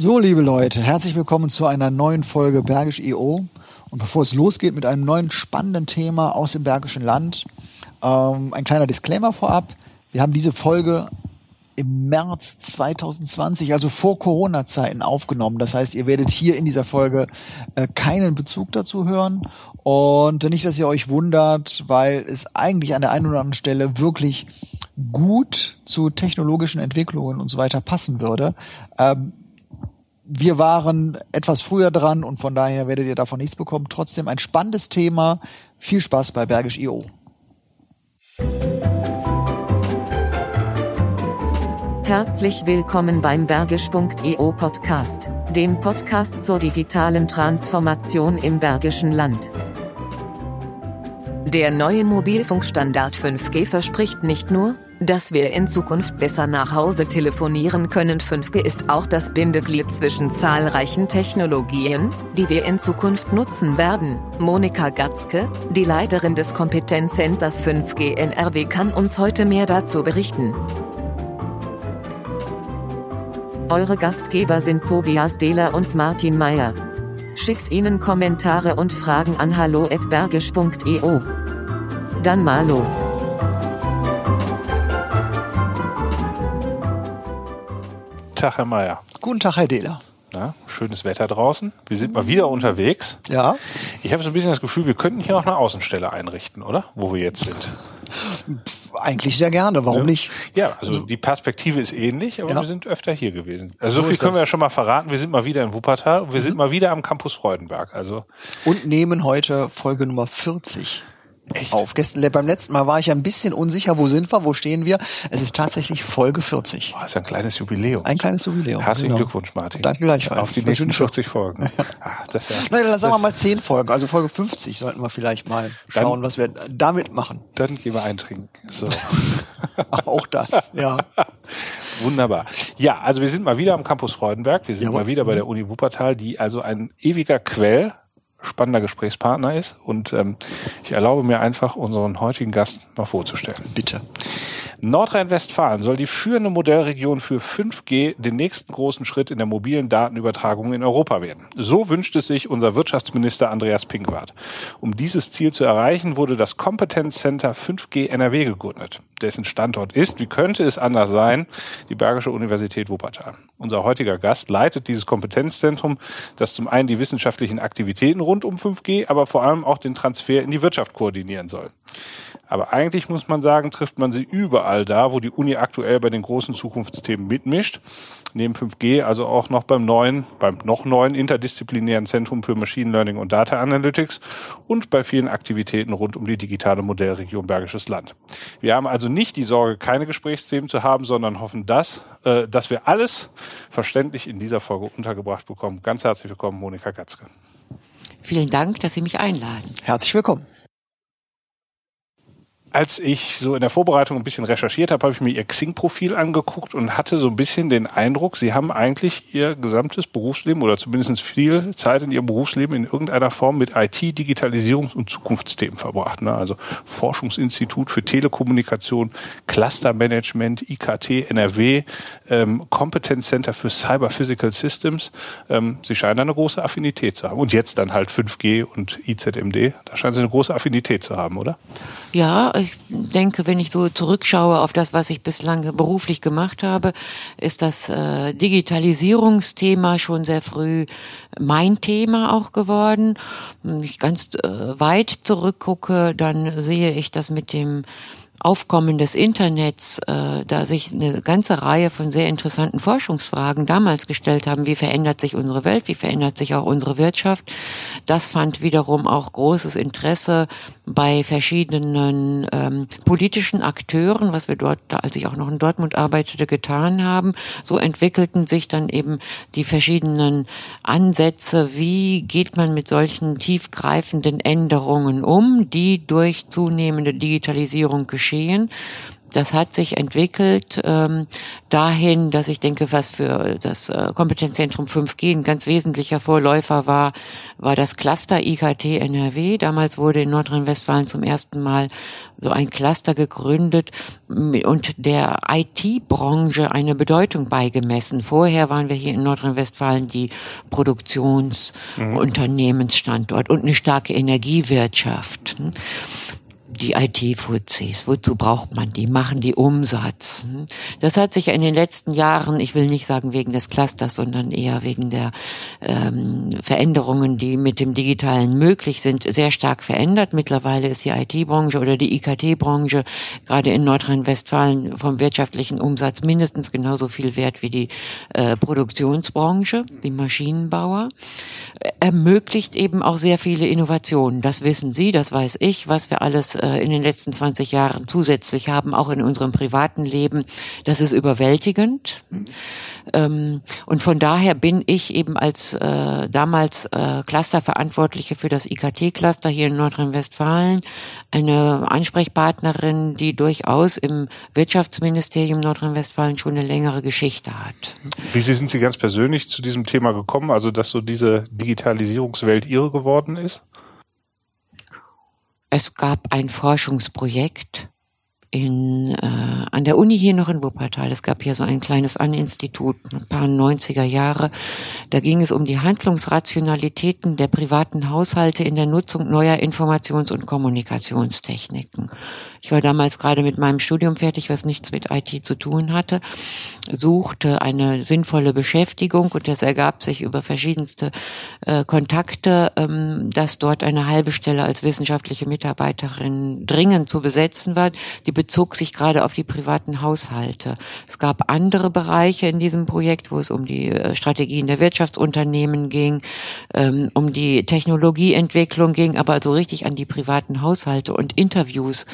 So, liebe Leute, herzlich willkommen zu einer neuen Folge Bergisch EO. Und bevor es losgeht mit einem neuen spannenden Thema aus dem Bergischen Land, ähm, ein kleiner Disclaimer vorab. Wir haben diese Folge im März 2020, also vor Corona-Zeiten aufgenommen. Das heißt, ihr werdet hier in dieser Folge äh, keinen Bezug dazu hören. Und nicht, dass ihr euch wundert, weil es eigentlich an der einen oder anderen Stelle wirklich gut zu technologischen Entwicklungen und so weiter passen würde. Ähm, wir waren etwas früher dran und von daher werdet ihr davon nichts bekommen. Trotzdem ein spannendes Thema. Viel Spaß bei Bergisch IO. Herzlich willkommen beim Bergisch.io Podcast, dem Podcast zur digitalen Transformation im Bergischen Land. Der neue Mobilfunkstandard 5G verspricht nicht nur, dass wir in Zukunft besser nach Hause telefonieren können. 5G ist auch das Bindeglied zwischen zahlreichen Technologien, die wir in Zukunft nutzen werden. Monika Gatzke, die Leiterin des Kompetenzcenters 5G NRW, kann uns heute mehr dazu berichten. Eure Gastgeber sind Tobias Dehler und Martin Meyer. Schickt ihnen Kommentare und Fragen an hallo@bergisch.eu. Dann mal los. Tag, Herr Mayer. Guten Tag, Herr Dehler. Na, schönes Wetter draußen. Wir sind mal wieder unterwegs. Ja. Ich habe so ein bisschen das Gefühl, wir könnten hier auch eine Außenstelle einrichten, oder? Wo wir jetzt sind. Eigentlich sehr gerne, warum ja. nicht? Ja, also die Perspektive ist ähnlich, aber Ja. wir sind öfter hier gewesen. Also So viel können wir das. ja schon mal verraten. Wir sind mal wieder in Wuppertal und wir sind mal wieder am Campus Freudenberg. Also Und nehmen heute Folge Nummer 40 Echt? auf. Gestern, beim letzten Mal war ich ein bisschen unsicher, wo sind wir, wo stehen wir. Es ist tatsächlich Folge 40. boah, ist ja ein kleines Jubiläum. Ein kleines Jubiläum. Herzlichen genau. Glückwunsch, Martin. Danke gleichfalls. Auf die nächsten wünsche- 40 Folgen. Ah, das ja, Nein, dann sagen wir mal 10 Folgen. Also Folge 50 sollten wir vielleicht mal Dann- schauen, was wir damit machen. Dann gehen wir eintrinken. So. Auch das, ja. Wunderbar. Ja, also wir sind mal wieder am Campus Freudenberg. Wir sind Jawohl. mal wieder bei der Uni Wuppertal, die also ein ewiger Quell spannender Gesprächspartner ist. Und ähm, ich erlaube mir einfach, unseren heutigen Gast mal vorzustellen. Bitte. Nordrhein-Westfalen soll die führende Modellregion für 5G den nächsten großen Schritt in der mobilen Datenübertragung in Europa werden. So wünscht es sich unser Wirtschaftsminister Andreas Pinkwart. Um dieses Ziel zu erreichen, wurde das Kompetenzcenter 5G NRW gegründet. Dessen Standort ist, wie könnte es anders sein, die Bergische Universität Wuppertal. Unser heutiger Gast leitet dieses Kompetenzzentrum, das zum einen die wissenschaftlichen Aktivitäten rund um 5G, aber vor allem auch den Transfer in die Wirtschaft koordinieren soll. Aber eigentlich muss man sagen, trifft man sie überall da, wo die Uni aktuell bei den großen Zukunftsthemen mitmischt. Neben 5G also auch noch beim neuen, beim noch neuen interdisziplinären Zentrum für Machine Learning und Data Analytics und bei vielen Aktivitäten rund um die digitale Modellregion Bergisches Land. Wir haben also nicht die Sorge, keine Gesprächsthemen zu haben, sondern hoffen, dass, äh, dass wir alles verständlich in dieser Folge untergebracht bekommen. Ganz herzlich willkommen, Monika Gatzke. Vielen Dank, dass Sie mich einladen. Herzlich willkommen. Als ich so in der Vorbereitung ein bisschen recherchiert habe, habe ich mir ihr Xing-Profil angeguckt und hatte so ein bisschen den Eindruck, sie haben eigentlich ihr gesamtes Berufsleben oder zumindest viel Zeit in ihrem Berufsleben in irgendeiner Form mit IT, Digitalisierungs- und Zukunftsthemen verbracht. Ne? Also Forschungsinstitut für Telekommunikation, Clustermanagement, IKT, NRW, ähm, Competence Center für Cyber Physical Systems. Ähm, sie scheinen da eine große Affinität zu haben. Und jetzt dann halt 5G und IZMD. Da scheinen sie eine große Affinität zu haben, oder? Ja, ich denke, wenn ich so zurückschaue auf das, was ich bislang beruflich gemacht habe, ist das äh, Digitalisierungsthema schon sehr früh mein Thema auch geworden. Wenn ich ganz äh, weit zurückgucke, dann sehe ich das mit dem Aufkommen des Internets, äh, da sich eine ganze Reihe von sehr interessanten Forschungsfragen damals gestellt haben. Wie verändert sich unsere Welt? Wie verändert sich auch unsere Wirtschaft? Das fand wiederum auch großes Interesse bei verschiedenen ähm, politischen Akteuren, was wir dort, als ich auch noch in Dortmund arbeitete, getan haben. So entwickelten sich dann eben die verschiedenen Ansätze. Wie geht man mit solchen tiefgreifenden Änderungen um, die durch zunehmende Digitalisierung geschehen? Das hat sich entwickelt ähm, dahin, dass ich denke, was für das äh, Kompetenzzentrum 5G ein ganz wesentlicher Vorläufer war, war das Cluster IKT NRW. Damals wurde in Nordrhein-Westfalen zum ersten Mal so ein Cluster gegründet und der IT-Branche eine Bedeutung beigemessen. Vorher waren wir hier in Nordrhein-Westfalen die Produktionsunternehmensstandort und eine starke Energiewirtschaft die IT-Fuzis, wozu braucht man die? Machen die Umsatz? Hm? Das hat sich in den letzten Jahren, ich will nicht sagen wegen des Clusters, sondern eher wegen der ähm, Veränderungen, die mit dem Digitalen möglich sind, sehr stark verändert. Mittlerweile ist die IT-Branche oder die IKT-Branche gerade in Nordrhein-Westfalen vom wirtschaftlichen Umsatz mindestens genauso viel wert wie die äh, Produktionsbranche, die Maschinenbauer. Ermöglicht eben auch sehr viele Innovationen. Das wissen Sie, das weiß ich, was wir alles äh, in den letzten 20 Jahren zusätzlich haben, auch in unserem privaten Leben, das ist überwältigend. Ähm, und von daher bin ich eben als äh, damals äh, Clusterverantwortliche für das IKT-Cluster hier in Nordrhein-Westfalen eine Ansprechpartnerin, die durchaus im Wirtschaftsministerium Nordrhein-Westfalen schon eine längere Geschichte hat. Wie sind Sie ganz persönlich zu diesem Thema gekommen, also dass so diese Digitalisierungswelt Ihre geworden ist? Es gab ein Forschungsprojekt in, äh, an der Uni hier noch in Wuppertal. Es gab hier so ein kleines An-Institut, ein paar 90er Jahre. Da ging es um die Handlungsrationalitäten der privaten Haushalte in der Nutzung neuer Informations- und Kommunikationstechniken. Ich war damals gerade mit meinem Studium fertig, was nichts mit IT zu tun hatte, suchte eine sinnvolle Beschäftigung und es ergab sich über verschiedenste äh, Kontakte, ähm, dass dort eine halbe Stelle als wissenschaftliche Mitarbeiterin dringend zu besetzen war. Die bezog sich gerade auf die privaten Haushalte. Es gab andere Bereiche in diesem Projekt, wo es um die äh, Strategien der Wirtschaftsunternehmen ging, ähm, um die Technologieentwicklung ging, aber so richtig an die privaten Haushalte und Interviews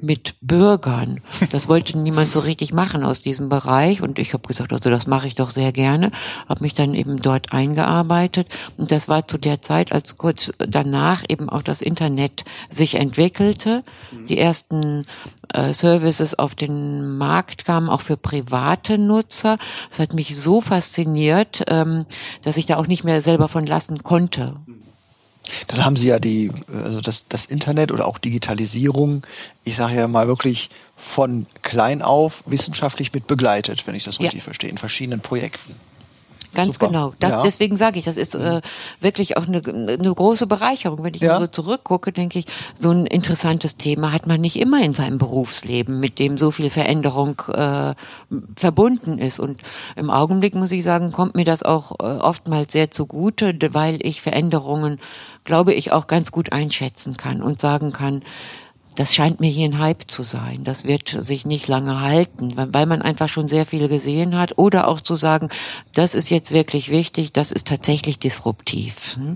mit Bürgern. Das wollte niemand so richtig machen aus diesem Bereich und ich habe gesagt, also das mache ich doch sehr gerne, habe mich dann eben dort eingearbeitet und das war zu der Zeit, als kurz danach eben auch das Internet sich entwickelte, die ersten äh, Services auf den Markt kamen, auch für private Nutzer. Das hat mich so fasziniert, ähm, dass ich da auch nicht mehr selber von lassen konnte. Dann haben Sie ja die, also das, das Internet oder auch Digitalisierung, ich sage ja mal wirklich von klein auf wissenschaftlich mit begleitet, wenn ich das richtig ja. verstehe, in verschiedenen Projekten. Ganz Super. genau. Das, ja. Deswegen sage ich, das ist äh, wirklich auch eine, eine große Bereicherung. Wenn ich ja. so zurückgucke, denke ich, so ein interessantes Thema hat man nicht immer in seinem Berufsleben, mit dem so viel Veränderung äh, verbunden ist. Und im Augenblick muss ich sagen, kommt mir das auch äh, oftmals sehr zugute, weil ich Veränderungen, glaube ich, auch ganz gut einschätzen kann und sagen kann, das scheint mir hier ein Hype zu sein. Das wird sich nicht lange halten, weil man einfach schon sehr viel gesehen hat. Oder auch zu sagen, das ist jetzt wirklich wichtig, das ist tatsächlich disruptiv. Hm?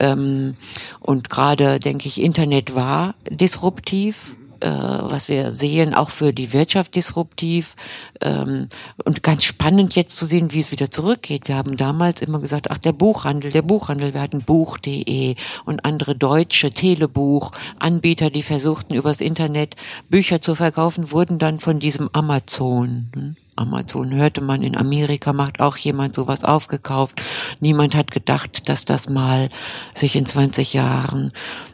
Ähm, und gerade, denke ich, Internet war disruptiv was wir sehen, auch für die Wirtschaft disruptiv ähm, und ganz spannend jetzt zu sehen, wie es wieder zurückgeht. Wir haben damals immer gesagt, ach der Buchhandel, der Buchhandel, wir hatten Buch.de und andere deutsche Telebuch-Anbieter, die versuchten übers Internet Bücher zu verkaufen, wurden dann von diesem Amazon. Hm? Amazon hörte man in Amerika macht auch jemand sowas aufgekauft. Niemand hat gedacht, dass das mal sich in 20 Jahren äh,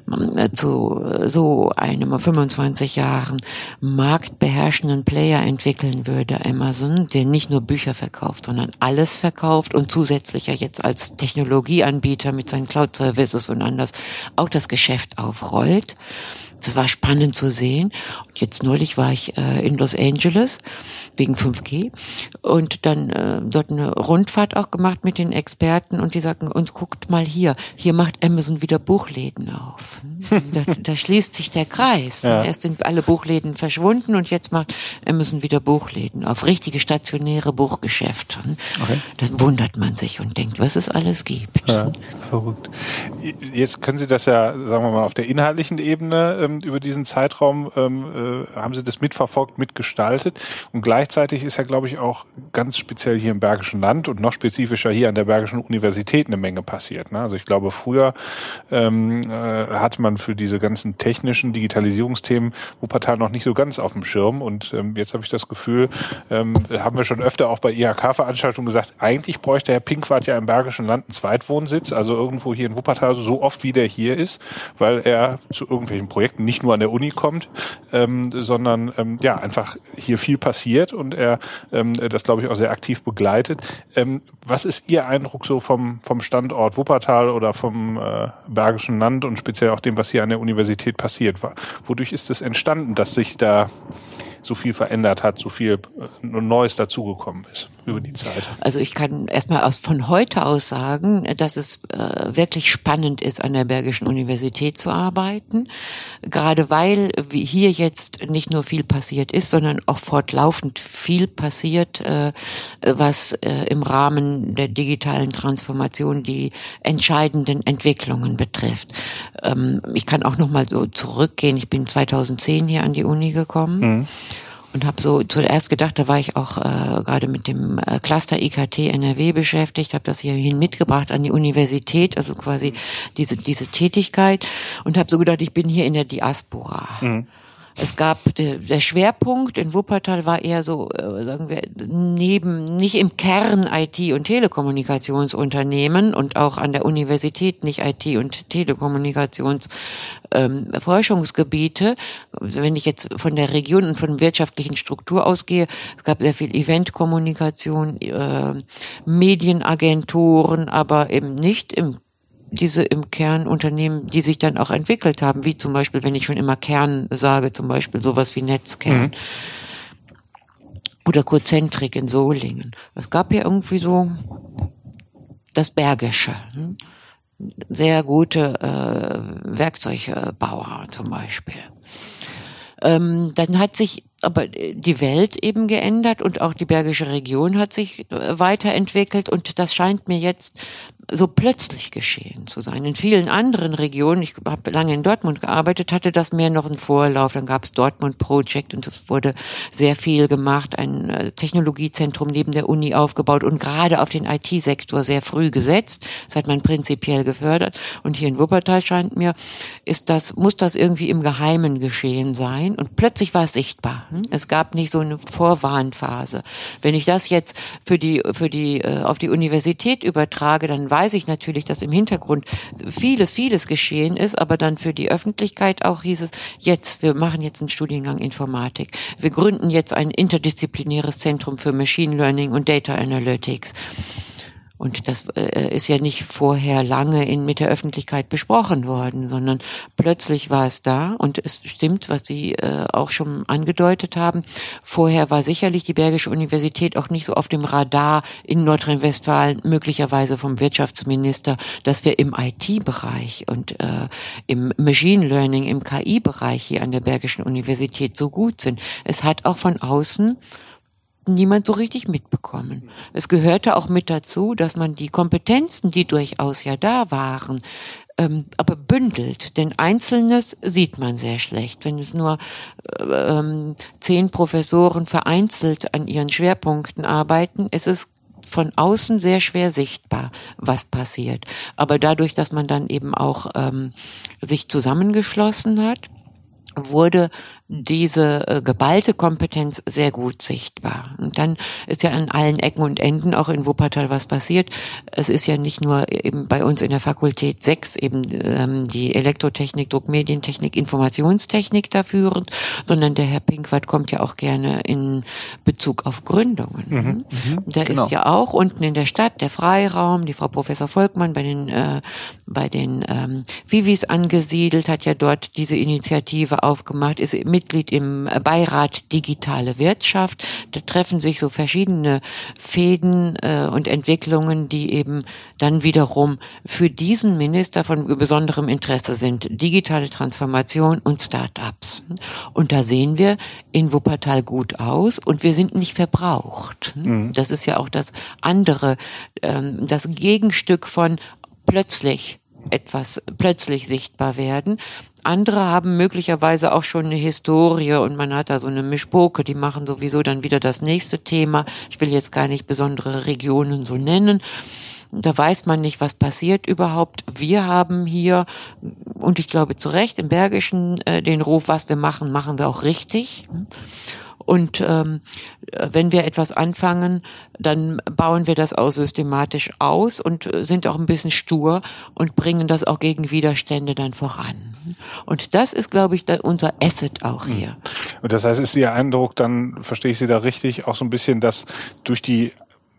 zu so einem 25 Jahren marktbeherrschenden Player entwickeln würde, Amazon, der nicht nur Bücher verkauft, sondern alles verkauft und zusätzlich ja jetzt als Technologieanbieter mit seinen Cloud Services und anders auch das Geschäft aufrollt. Das war spannend zu sehen. Und jetzt neulich war ich äh, in Los Angeles wegen 5G und dann äh, dort eine Rundfahrt auch gemacht mit den Experten und die sagten, und guckt mal hier, hier macht Amazon wieder Buchläden auf. Da, da schließt sich der Kreis. Ja. Erst sind alle Buchläden verschwunden und jetzt macht Amazon wieder Buchläden auf richtige stationäre Buchgeschäfte. Okay. Dann wundert man sich und denkt, was es alles gibt. Ja, verrückt. Jetzt können Sie das ja, sagen wir mal, auf der inhaltlichen Ebene ähm, über diesen Zeitraum ähm, äh, haben Sie das mitverfolgt, mitgestaltet. Und gleichzeitig ist ja, glaube ich, auch ganz speziell hier im Bergischen Land und noch spezifischer hier an der Bergischen Universität eine Menge passiert. Ne? Also ich glaube, früher ähm, äh, hatte man für diese ganzen technischen Digitalisierungsthemen Wuppertal noch nicht so ganz auf dem Schirm. Und ähm, jetzt habe ich das Gefühl, ähm, haben wir schon öfter auch bei IHK-Veranstaltungen gesagt, eigentlich bräuchte Herr Pinkwart ja im Bergischen Land einen Zweitwohnsitz, also irgendwo hier in Wuppertal so oft wie der hier ist, weil er zu irgendwelchen Projekten nicht nur an der Uni kommt, ähm, sondern ähm, ja einfach hier viel passiert und er ähm, das glaube ich auch sehr aktiv begleitet. Ähm, was ist Ihr Eindruck so vom vom Standort Wuppertal oder vom äh, Bergischen Land und speziell auch dem, was hier an der Universität passiert war? Wodurch ist es entstanden, dass sich da so viel verändert hat, so viel äh, Neues dazugekommen ist über die Zeit? Also ich kann erstmal aus, von heute aus sagen, dass es äh, wirklich spannend ist, an der Bergischen Universität zu arbeiten. Gerade weil hier jetzt nicht nur viel passiert ist, sondern auch fortlaufend viel passiert, äh, was äh, im Rahmen der digitalen Transformation die entscheidenden Entwicklungen betrifft. Ähm, ich kann auch noch mal so zurückgehen. Ich bin 2010 hier an die Uni gekommen. Mhm und habe so zuerst gedacht, da war ich auch äh, gerade mit dem äh, Cluster IKT NRW beschäftigt, habe das hierhin mitgebracht an die Universität, also quasi diese diese Tätigkeit und habe so gedacht, ich bin hier in der Diaspora. Mhm. Es gab der, der Schwerpunkt in Wuppertal war eher so, äh, sagen wir, neben nicht im Kern IT und Telekommunikationsunternehmen und auch an der Universität nicht IT und Telekommunikations ähm. Also wenn ich jetzt von der Region und von wirtschaftlichen Struktur ausgehe, es gab sehr viel Eventkommunikation, äh, Medienagenturen, aber eben nicht im diese im Kern Unternehmen, die sich dann auch entwickelt haben, wie zum Beispiel, wenn ich schon immer Kern sage, zum Beispiel sowas wie Netzkern. Mhm. Oder Kurzentrik in Solingen. Es gab ja irgendwie so das Bergische. Hm? Sehr gute äh, Werkzeugbauer zum Beispiel. Ähm, dann hat sich aber die Welt eben geändert und auch die Bergische Region hat sich äh, weiterentwickelt und das scheint mir jetzt so plötzlich geschehen zu sein. In vielen anderen Regionen, ich habe lange in Dortmund gearbeitet, hatte das mehr noch einen Vorlauf. Dann gab es Dortmund Project und es wurde sehr viel gemacht, ein äh, Technologiezentrum neben der Uni aufgebaut und gerade auf den IT-Sektor sehr früh gesetzt. Das hat man prinzipiell gefördert. Und hier in Wuppertal scheint mir, ist das, muss das irgendwie im Geheimen geschehen sein. Und plötzlich war es sichtbar. Hm? Es gab nicht so eine Vorwarnphase. Wenn ich das jetzt für die, für die, äh, auf die Universität übertrage, dann weiß ich natürlich, dass im Hintergrund vieles, vieles geschehen ist, aber dann für die Öffentlichkeit auch hieß es, jetzt, wir machen jetzt einen Studiengang Informatik. Wir gründen jetzt ein interdisziplinäres Zentrum für Machine Learning und Data Analytics. Und das äh, ist ja nicht vorher lange in, mit der Öffentlichkeit besprochen worden, sondern plötzlich war es da. Und es stimmt, was Sie äh, auch schon angedeutet haben. Vorher war sicherlich die Bergische Universität auch nicht so auf dem Radar in Nordrhein-Westfalen, möglicherweise vom Wirtschaftsminister, dass wir im IT-Bereich und äh, im Machine Learning, im KI-Bereich hier an der Bergischen Universität so gut sind. Es hat auch von außen niemand so richtig mitbekommen. Es gehörte auch mit dazu, dass man die Kompetenzen, die durchaus ja da waren, ähm, aber bündelt. Denn Einzelnes sieht man sehr schlecht. Wenn es nur äh, ähm, zehn Professoren vereinzelt an ihren Schwerpunkten arbeiten, ist es von außen sehr schwer sichtbar, was passiert. Aber dadurch, dass man dann eben auch ähm, sich zusammengeschlossen hat, wurde diese äh, geballte Kompetenz sehr gut sichtbar. Und dann ist ja an allen Ecken und Enden auch in Wuppertal was passiert. Es ist ja nicht nur eben bei uns in der Fakultät 6 eben ähm, die Elektrotechnik, Druckmedientechnik, Informationstechnik da führend, sondern der Herr Pinkwart kommt ja auch gerne in Bezug auf Gründungen. Mhm. mhm. Da genau. ist ja auch unten in der Stadt der Freiraum, die Frau Professor Volkmann bei den äh, bei den ähm, Vivis angesiedelt, hat ja dort diese Initiative aufgemacht, ist Mitglied im Beirat Digitale Wirtschaft. Da treffen sich so verschiedene Fäden äh, und Entwicklungen, die eben dann wiederum für diesen Minister von besonderem Interesse sind. Digitale Transformation und Start-ups. Und da sehen wir in Wuppertal gut aus und wir sind nicht verbraucht. Mhm. Das ist ja auch das andere, ähm, das Gegenstück von plötzlich etwas plötzlich sichtbar werden. Andere haben möglicherweise auch schon eine Historie und man hat da so eine Mischpoke, die machen sowieso dann wieder das nächste Thema. Ich will jetzt gar nicht besondere Regionen so nennen. Da weiß man nicht, was passiert überhaupt. Wir haben hier, und ich glaube zu Recht, im Bergischen äh, den Ruf, was wir machen, machen wir auch richtig. Und ähm, wenn wir etwas anfangen, dann bauen wir das auch systematisch aus und äh, sind auch ein bisschen stur und bringen das auch gegen Widerstände dann voran. Und das ist, glaube ich, unser Asset auch hm. hier. Und das heißt, ist Ihr Eindruck, dann verstehe ich Sie da richtig, auch so ein bisschen, dass durch die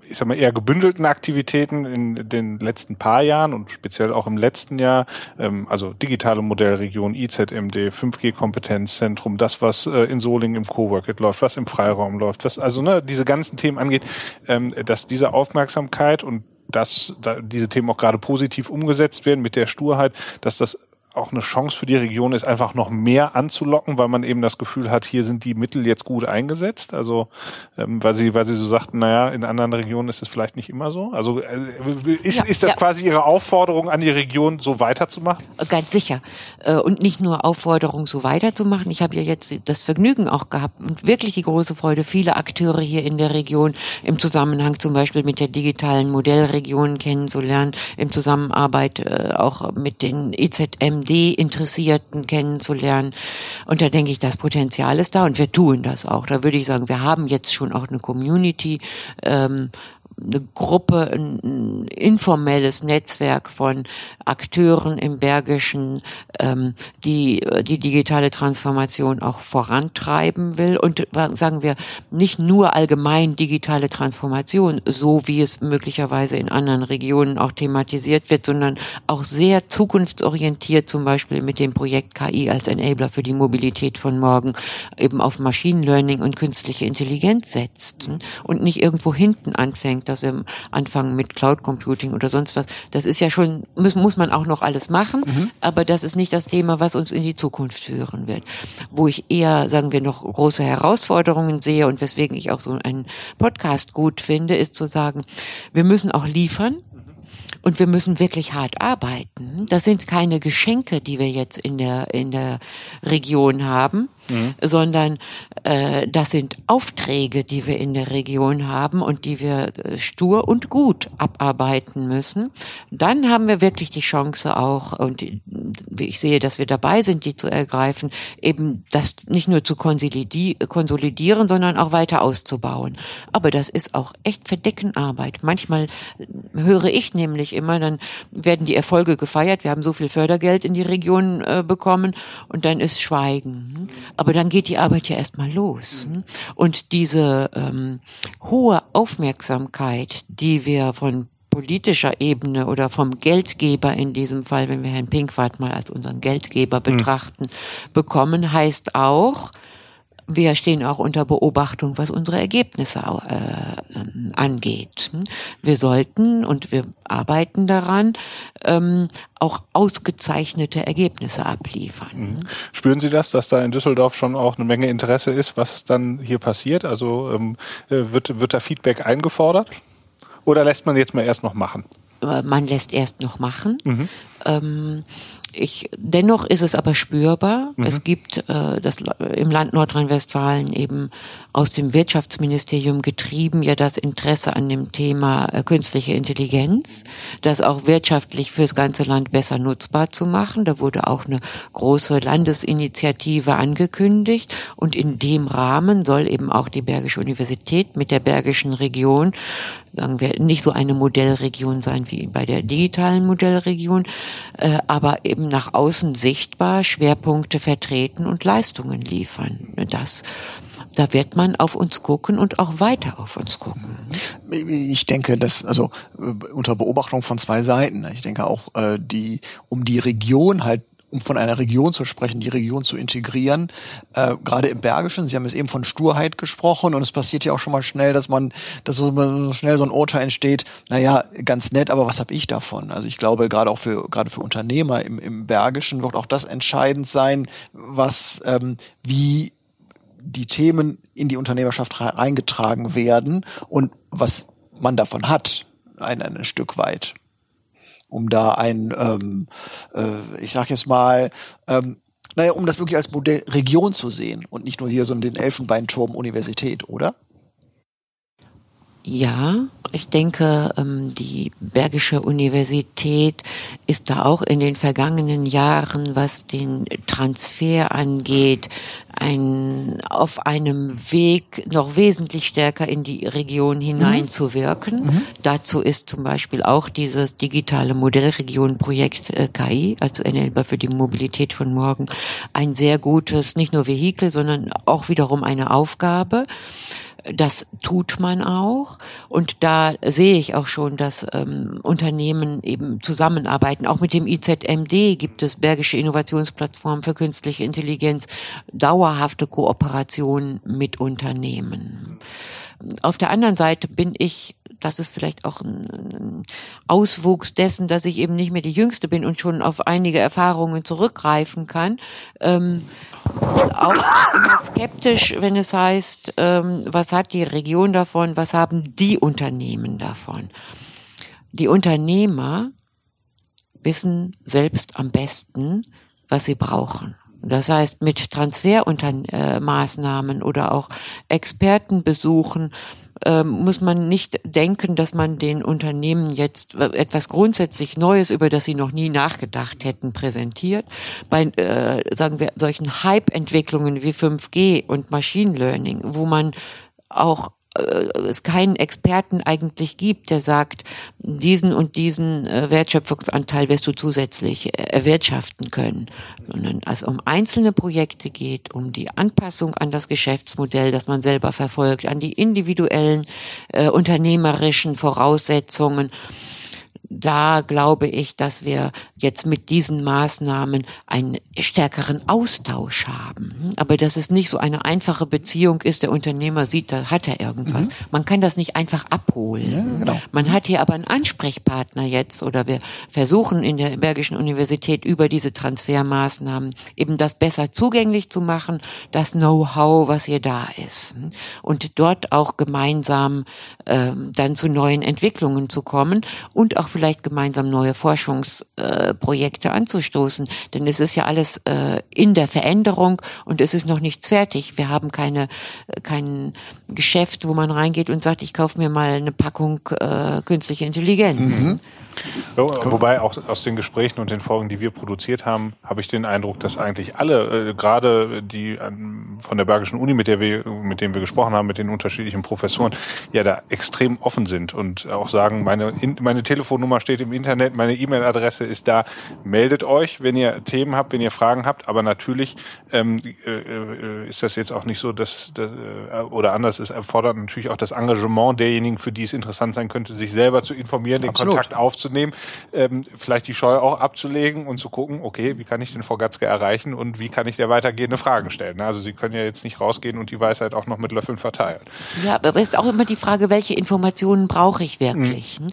ich sag mal, eher gebündelten Aktivitäten in den letzten paar Jahren und speziell auch im letzten Jahr, ähm, also digitale Modellregion, IZMD, 5G-Kompetenzzentrum, das, was äh, in Solingen im Cowork läuft, was im Freiraum läuft, was also ne, diese ganzen Themen angeht, ähm, dass diese Aufmerksamkeit und dass da diese Themen auch gerade positiv umgesetzt werden mit der Sturheit, dass das auch eine Chance für die Region ist, einfach noch mehr anzulocken, weil man eben das Gefühl hat, hier sind die Mittel jetzt gut eingesetzt. Also ähm, weil sie, weil sie so sagten, naja, in anderen Regionen ist es vielleicht nicht immer so. Also äh, ist, ja, ist das ja. quasi Ihre Aufforderung an die Region, so weiterzumachen? Ganz sicher. Äh, und nicht nur Aufforderung, so weiterzumachen. Ich habe ja jetzt das Vergnügen auch gehabt und wirklich die große Freude, viele Akteure hier in der Region im Zusammenhang zum Beispiel mit der digitalen Modellregion kennenzulernen, im Zusammenarbeit äh, auch mit den EZM D-Interessierten kennenzulernen. Und da denke ich, das Potenzial ist da und wir tun das auch. Da würde ich sagen, wir haben jetzt schon auch eine Community, ähm, eine Gruppe, ein, informelles Netzwerk von Akteuren im Bergischen, ähm, die die digitale Transformation auch vorantreiben will. Und sagen wir, nicht nur allgemein digitale Transformation, so wie es möglicherweise in anderen Regionen auch thematisiert wird, sondern auch sehr zukunftsorientiert, zum Beispiel mit dem Projekt KI als Enabler für die Mobilität von morgen, eben auf Machine Learning und künstliche Intelligenz setzt und nicht irgendwo hinten anfängt dass wir anfangen mit Cloud Computing oder sonst was. Das ist ja schon, muss, muss man auch noch alles machen, mhm. aber das ist nicht das Thema, was uns in die Zukunft führen wird. Wo ich eher, sagen wir, noch große Herausforderungen sehe und weswegen ich auch so einen Podcast gut finde, ist zu sagen, wir müssen auch liefern. Und wir müssen wirklich hart arbeiten. Das sind keine Geschenke, die wir jetzt in der, in der Region haben, mhm. sondern äh, das sind Aufträge, die wir in der Region haben und die wir äh, stur und gut abarbeiten müssen. Dann haben wir wirklich die Chance auch, und ich sehe, dass wir dabei sind, die zu ergreifen, eben das nicht nur zu konsolidieren, sondern auch weiter auszubauen. Aber das ist auch echt Verdeckenarbeit. Manchmal höre ich nämlich immer, dann werden die Erfolge gefeiert, wir haben so viel Fördergeld in die Region äh, bekommen und dann ist Schweigen. Aber dann geht die Arbeit ja erstmal los. Mhm. Und diese ähm, hohe Aufmerksamkeit, die wir von politischer Ebene oder vom Geldgeber in diesem Fall, wenn wir Herrn Pinkwart mal als unseren Geldgeber mhm. betrachten, mhm. bekommen, heißt auch, wir stehen auch unter Beobachtung, was unsere Ergebnisse äh, ähm, angeht. Wir sollten und wir arbeiten daran, ähm, auch ausgezeichnete Ergebnisse abliefern. Mhm. Spüren Sie das, dass da in Düsseldorf schon auch eine Menge Interesse ist, was dann hier passiert? Also ähm, äh, wird, wird da Feedback eingefordert? Oder lässt man jetzt mal erst noch machen? Äh, man lässt erst noch machen. Mhm. Ähm, ich, dennoch ist es aber spürbar. Mhm. Es gibt äh, das im Land Nordrhein-Westfalen eben aus dem Wirtschaftsministerium getrieben ja das Interesse an dem Thema äh, künstliche Intelligenz, das auch wirtschaftlich fürs ganze Land besser nutzbar zu machen. Da wurde auch eine große Landesinitiative angekündigt und in dem Rahmen soll eben auch die Bergische Universität mit der Bergischen Region sagen wir, nicht so eine Modellregion sein wie bei der digitalen Modellregion, äh, aber eben nach außen sichtbar Schwerpunkte vertreten und Leistungen liefern. Das da wird man auf uns gucken und auch weiter auf uns gucken. Ich denke, dass also äh, unter Beobachtung von zwei Seiten. Ich denke auch äh, die um die Region halt um von einer Region zu sprechen, die Region zu integrieren, äh, gerade im Bergischen. Sie haben es eben von Sturheit gesprochen und es passiert ja auch schon mal schnell, dass man, dass so schnell so ein Urteil entsteht, naja, ganz nett, aber was habe ich davon? Also ich glaube, gerade auch für, gerade für Unternehmer im, im Bergischen wird auch das entscheidend sein, was, ähm, wie die Themen in die Unternehmerschaft reingetragen werden und was man davon hat, ein, ein Stück weit. Um da ein, ähm, äh, ich sag jetzt mal, ähm, naja, um das wirklich als Modell Region zu sehen und nicht nur hier so den Elfenbeinturm Universität, oder? Ja, ich denke, ähm, die Bergische Universität ist da auch in den vergangenen Jahren, was den Transfer angeht, ein, auf einem Weg noch wesentlich stärker in die Region hineinzuwirken. Mhm. Dazu ist zum Beispiel auch dieses digitale Modellregion-Projekt äh, KI, also Enelber für die Mobilität von morgen, ein sehr gutes, nicht nur Vehikel, sondern auch wiederum eine Aufgabe. Das tut man auch. Und da sehe ich auch schon, dass ähm, Unternehmen eben zusammenarbeiten. Auch mit dem IZMD gibt es Bergische Innovationsplattform für künstliche Intelligenz, dauerhafte Kooperation mit Unternehmen. Auf der anderen Seite bin ich das ist vielleicht auch ein, Auswuchs dessen, dass ich eben nicht mehr die Jüngste bin und schon auf einige Erfahrungen zurückgreifen kann. Ähm, auch immer skeptisch, wenn es heißt, ähm, was hat die Region davon, was haben die Unternehmen davon. Die Unternehmer wissen selbst am besten, was sie brauchen. Das heißt, mit Transfermaßnahmen oder auch Expertenbesuchen ähm, muss man nicht denken, dass man den Unternehmen jetzt etwas grundsätzlich Neues, über das sie noch nie nachgedacht hätten, präsentiert. Bei, äh, sagen wir, solchen Hype-Entwicklungen wie 5G und Machine Learning, wo man auch äh, es keinen Experten eigentlich gibt, der sagt, diesen und diesen äh, Wertschöpfungsanteil wirst du zusätzlich äh, erwirtschaften können, sondern es um einzelne Projekte geht, um die Anpassung an das Geschäftsmodell, das man selber verfolgt, an die individuellen äh, unternehmerischen Voraussetzungen da glaube ich, dass wir jetzt mit diesen Maßnahmen einen stärkeren Austausch haben. Aber dass es nicht so eine einfache Beziehung ist, der Unternehmer sieht, da hat er irgendwas. Mhm. Man kann das nicht einfach abholen. Ja, genau. Man hat hier aber einen Ansprechpartner jetzt oder wir versuchen in der Bergischen Universität über diese Transfermaßnahmen eben das besser zugänglich zu machen, das Know-how, was hier da ist. Und dort auch gemeinsam ähm, dann zu neuen Entwicklungen zu kommen und auch vielleicht gemeinsam neue Forschungsprojekte äh, anzustoßen. Denn es ist ja alles äh, in der Veränderung und es ist noch nichts fertig. Wir haben keine kein Geschäft, wo man reingeht und sagt, ich kaufe mir mal eine Packung äh, künstliche Intelligenz. Mhm. Wobei auch aus den Gesprächen und den Folgen, die wir produziert haben, habe ich den Eindruck, dass eigentlich alle, äh, gerade die ähm, von der Bergischen Uni, mit der wir, mit denen wir gesprochen haben, mit den unterschiedlichen Professoren, ja da extrem offen sind und auch sagen, meine, meine Telefonnummer steht im Internet, meine E-Mail-Adresse ist da, meldet euch, wenn ihr Themen habt, wenn ihr Fragen habt, aber natürlich ähm, äh, äh ist das jetzt auch nicht so, dass, dass äh, oder anders, es erfordert natürlich auch das Engagement derjenigen, für die es interessant sein könnte, sich selber zu informieren, den Absolut. Kontakt aufzunehmen aufzunehmen, ähm, vielleicht die Scheu auch abzulegen und zu gucken, okay, wie kann ich den Frau Gatzke erreichen und wie kann ich der weitergehende Fragen stellen. Also Sie können ja jetzt nicht rausgehen und die Weisheit auch noch mit Löffeln verteilen. Ja, aber es ist auch immer die Frage, welche Informationen brauche ich wirklich? Mhm.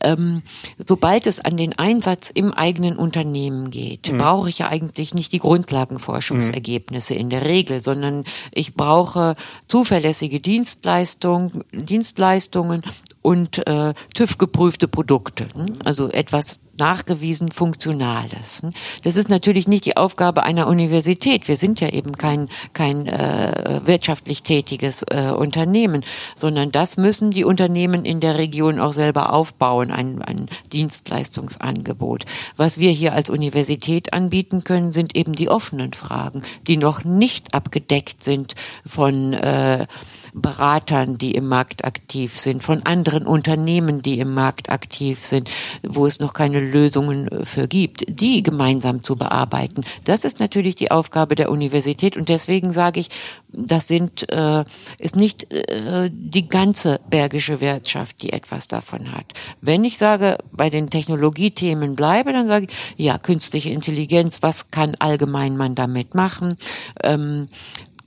Ähm, sobald es an den Einsatz im eigenen Unternehmen geht, mhm. brauche ich ja eigentlich nicht die Grundlagenforschungsergebnisse mhm. in der Regel, sondern ich brauche zuverlässige Dienstleistungen, Dienstleistungen und äh, TÜV-geprüfte Produkte. Hm? Also etwas nachgewiesen Funktionales. Hm? Das ist natürlich nicht die Aufgabe einer Universität. Wir sind ja eben kein, kein äh, wirtschaftlich tätiges äh, Unternehmen, sondern das müssen die Unternehmen in der Region auch selber aufbauen, ein, ein Dienstleistungsangebot. Was wir hier als Universität anbieten können, sind eben die offenen Fragen, die noch nicht abgedeckt sind von äh, Beratern, die im Markt aktiv sind, von anderen Unternehmen, die im Markt aktiv sind, wo es noch keine Lösungen äh, für gibt, die gemeinsam zu bearbeiten. Das ist natürlich die Aufgabe der Universität und deswegen sage ich, das sind äh, ist nicht äh, die ganze bergische Wirtschaft, die etwas davon hat. Wenn ich sage, bei den Technologiethemen bleibe, dann sage ich, ja, künstliche Intelligenz, was kann allgemein man damit machen? Ähm,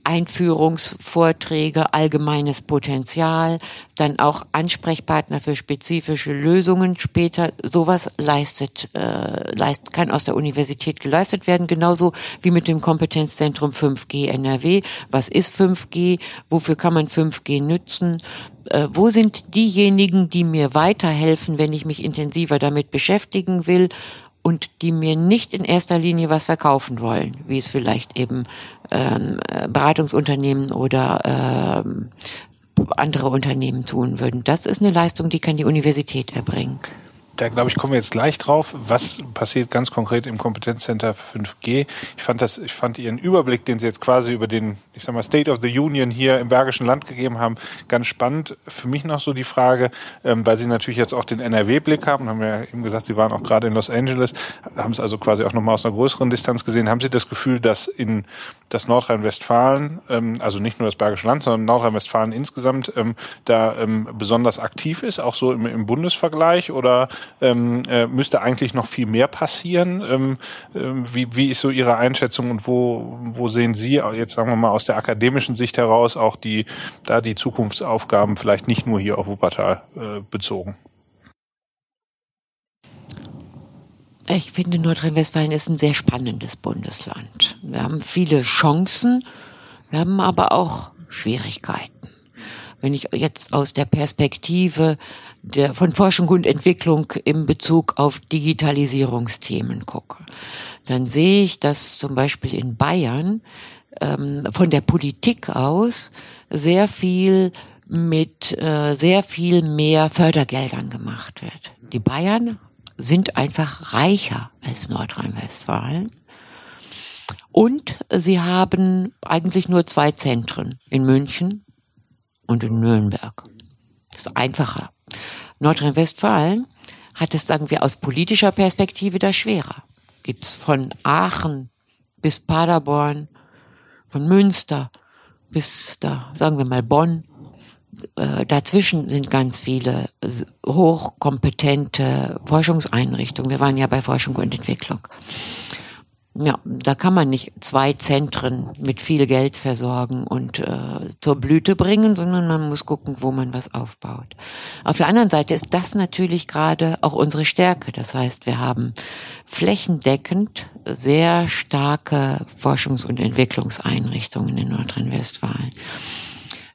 Einführungsvorträge, allgemeines Potenzial, dann auch Ansprechpartner für spezifische Lösungen später. Sowas leistet, äh, leist, kann aus der Universität geleistet werden, genauso wie mit dem Kompetenzzentrum 5G NRW. Was ist 5G? Wofür kann man 5G nützen? Äh, wo sind diejenigen, die mir weiterhelfen, wenn ich mich intensiver damit beschäftigen will? Und die mir nicht in erster Linie was verkaufen wollen, wie es vielleicht eben ähm, Beratungsunternehmen oder ähm, andere Unternehmen tun würden. Das ist eine Leistung, die kann die Universität erbringen da glaube ich, kommen wir jetzt gleich drauf. Was passiert ganz konkret im Kompetenzcenter 5G? Ich fand das, ich fand Ihren Überblick, den Sie jetzt quasi über den, ich sag mal, State of the Union hier im Bergischen Land gegeben haben, ganz spannend. Für mich noch so die Frage, ähm, weil Sie natürlich jetzt auch den NRW-Blick haben, haben ja eben gesagt, Sie waren auch gerade in Los Angeles, haben es also quasi auch nochmal aus einer größeren Distanz gesehen. Haben Sie das Gefühl, dass in das Nordrhein-Westfalen, ähm, also nicht nur das Bergische Land, sondern Nordrhein-Westfalen insgesamt, ähm, da ähm, besonders aktiv ist, auch so im, im Bundesvergleich oder ähm, äh, müsste eigentlich noch viel mehr passieren. Ähm, äh, wie, wie ist so Ihre Einschätzung und wo, wo sehen Sie jetzt sagen wir mal aus der akademischen Sicht heraus auch die da die Zukunftsaufgaben vielleicht nicht nur hier auf Wuppertal äh, bezogen? Ich finde, Nordrhein-Westfalen ist ein sehr spannendes Bundesland. Wir haben viele Chancen, wir haben aber auch Schwierigkeiten. Wenn ich jetzt aus der Perspektive der, von Forschung und Entwicklung im Bezug auf Digitalisierungsthemen gucke, dann sehe ich, dass zum Beispiel in Bayern ähm, von der Politik aus sehr viel mit äh, sehr viel mehr Fördergeldern gemacht wird. Die Bayern sind einfach reicher als Nordrhein-Westfalen. Und sie haben eigentlich nur zwei Zentren in München und in Nürnberg. Das ist einfacher. Nordrhein-Westfalen hat es, sagen wir, aus politischer Perspektive da schwerer. Gibt's von Aachen bis Paderborn, von Münster bis da, sagen wir mal Bonn. Äh, dazwischen sind ganz viele hochkompetente Forschungseinrichtungen. Wir waren ja bei Forschung und Entwicklung. Ja, da kann man nicht zwei Zentren mit viel Geld versorgen und äh, zur Blüte bringen, sondern man muss gucken, wo man was aufbaut. Auf der anderen Seite ist das natürlich gerade auch unsere Stärke. Das heißt, wir haben flächendeckend sehr starke Forschungs- und Entwicklungseinrichtungen in Nordrhein-Westfalen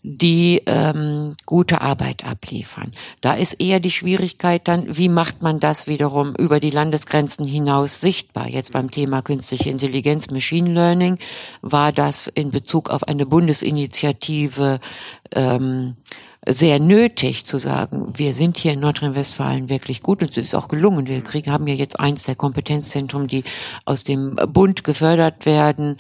die ähm, gute Arbeit abliefern. Da ist eher die Schwierigkeit dann, wie macht man das wiederum über die Landesgrenzen hinaus sichtbar? Jetzt beim Thema künstliche Intelligenz, Machine Learning war das in Bezug auf eine Bundesinitiative ähm, sehr nötig zu sagen, wir sind hier in Nordrhein-Westfalen wirklich gut und es ist auch gelungen. Wir kriegen, haben ja jetzt eins der Kompetenzzentren, die aus dem Bund gefördert werden.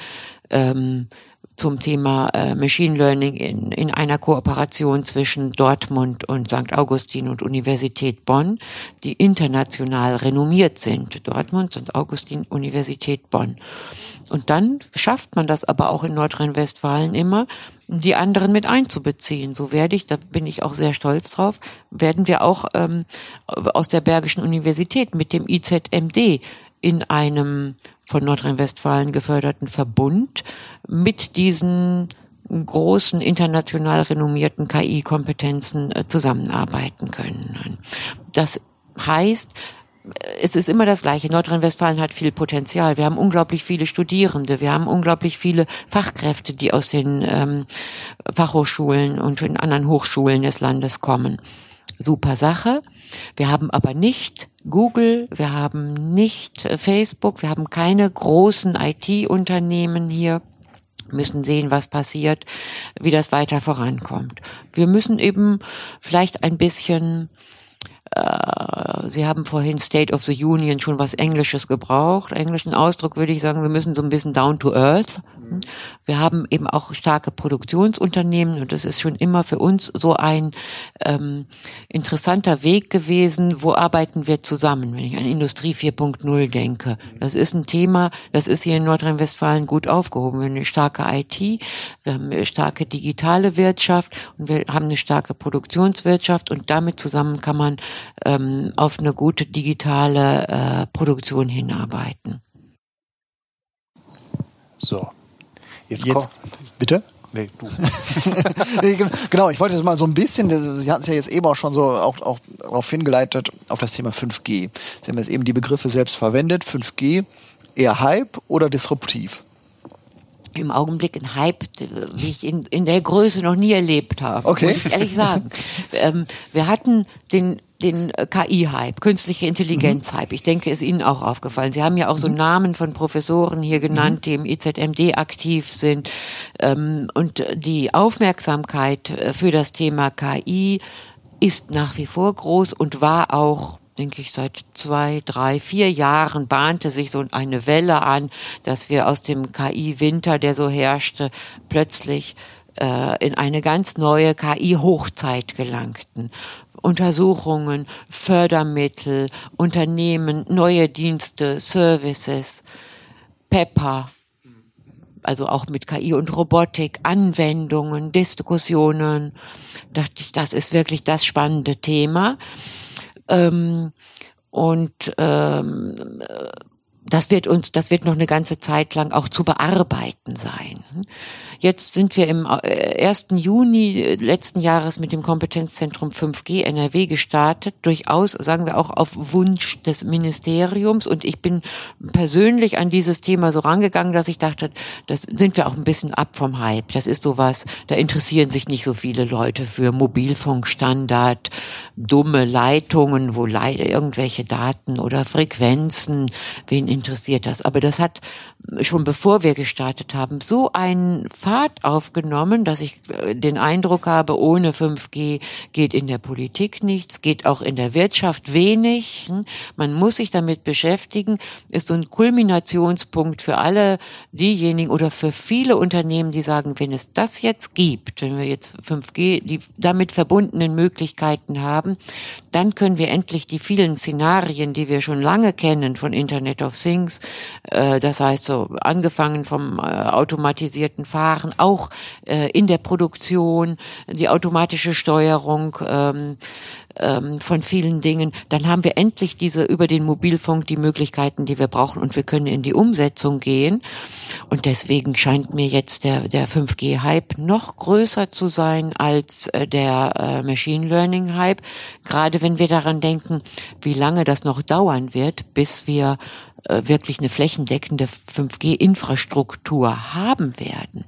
Ähm, zum Thema äh, Machine Learning in, in einer Kooperation zwischen Dortmund und St. Augustin und Universität Bonn, die international renommiert sind. Dortmund, St. Augustin, Universität Bonn. Und dann schafft man das aber auch in Nordrhein-Westfalen immer, die anderen mit einzubeziehen. So werde ich, da bin ich auch sehr stolz drauf, werden wir auch ähm, aus der Bergischen Universität mit dem IZMD in einem von Nordrhein-Westfalen geförderten Verbund mit diesen großen international renommierten KI-Kompetenzen äh, zusammenarbeiten können. Das heißt, es ist immer das Gleiche. Nordrhein-Westfalen hat viel Potenzial. Wir haben unglaublich viele Studierende. Wir haben unglaublich viele Fachkräfte, die aus den ähm, Fachhochschulen und in anderen Hochschulen des Landes kommen. Super Sache. Wir haben aber nicht Google, wir haben nicht äh, Facebook, wir haben keine großen IT-Unternehmen hier müssen sehen, was passiert, wie das weiter vorankommt. Wir müssen eben vielleicht ein bisschen äh, Sie haben vorhin State of the Union schon was Englisches gebraucht. Englischen Ausdruck würde ich sagen, wir müssen so ein bisschen down to earth wir haben eben auch starke Produktionsunternehmen und das ist schon immer für uns so ein ähm, interessanter Weg gewesen. Wo arbeiten wir zusammen, wenn ich an Industrie 4.0 denke? Das ist ein Thema, das ist hier in Nordrhein-Westfalen gut aufgehoben. Wir haben eine starke IT, wir haben eine starke digitale Wirtschaft und wir haben eine starke Produktionswirtschaft und damit zusammen kann man ähm, auf eine gute digitale äh, Produktion hinarbeiten. So, Jetzt, Jetzt bitte? Nee, du. genau, ich wollte jetzt mal so ein bisschen, Sie hatten es ja jetzt eben auch schon so auch, auch darauf hingeleitet, auf das Thema 5G. Sie haben jetzt eben die Begriffe selbst verwendet. 5G, eher Hype oder disruptiv? im Augenblick ein Hype, wie ich in, in der Größe noch nie erlebt habe. Okay. Muss ich ehrlich sagen. ähm, wir hatten den den KI-Hype, künstliche Intelligenz-Hype. Ich denke, ist Ihnen auch aufgefallen. Sie haben ja auch so mhm. Namen von Professoren hier genannt, die im IZMD aktiv sind. Ähm, und die Aufmerksamkeit äh, für das Thema KI ist nach wie vor groß und war auch denke ich, seit zwei, drei, vier Jahren bahnte sich so eine Welle an, dass wir aus dem KI-Winter, der so herrschte, plötzlich äh, in eine ganz neue KI-Hochzeit gelangten. Untersuchungen, Fördermittel, Unternehmen, neue Dienste, Services, Pepper, also auch mit KI und Robotik, Anwendungen, Diskussionen. Dachte ich, das ist wirklich das spannende Thema. Ähm, und ähm, das wird uns, das wird noch eine ganze Zeit lang auch zu bearbeiten sein. Jetzt sind wir im 1. Äh, Juni äh, letzten Jahres mit dem Kompetenzzentrum 5G NRW gestartet, durchaus, sagen wir auch auf Wunsch des Ministeriums. Und ich bin persönlich an dieses Thema so rangegangen, dass ich dachte, das sind wir auch ein bisschen ab vom Hype. Das ist sowas, da interessieren sich nicht so viele Leute für Mobilfunkstandard, dumme Leitungen, wo irgendwelche Daten oder Frequenzen, wen interessiert das? Aber das hat schon bevor wir gestartet haben, so einen Pfad aufgenommen, dass ich äh, den Eindruck habe, ohne 5G geht in der Politik nichts, geht auch in der Wirtschaft wenig. Hm? Man muss sich damit beschäftigen, ist so ein Kulminationspunkt für alle diejenigen oder für viele Unternehmen, die sagen, wenn es das jetzt gibt, wenn wir jetzt 5G, die damit verbundenen Möglichkeiten haben, dann können wir endlich die vielen Szenarien, die wir schon lange kennen von Internet of Things, äh, das heißt so angefangen vom äh, automatisierten Fahren, auch äh, in der Produktion, die automatische Steuerung ähm, ähm, von vielen Dingen, dann haben wir endlich diese über den Mobilfunk die Möglichkeiten, die wir brauchen und wir können in die Umsetzung gehen. Und deswegen scheint mir jetzt der, der 5G-Hype noch größer zu sein als äh, der äh, Machine Learning-Hype. Gerade wenn wir daran denken, wie lange das noch dauern wird, bis wir äh, wirklich eine flächendeckende 5G-Infrastruktur haben werden.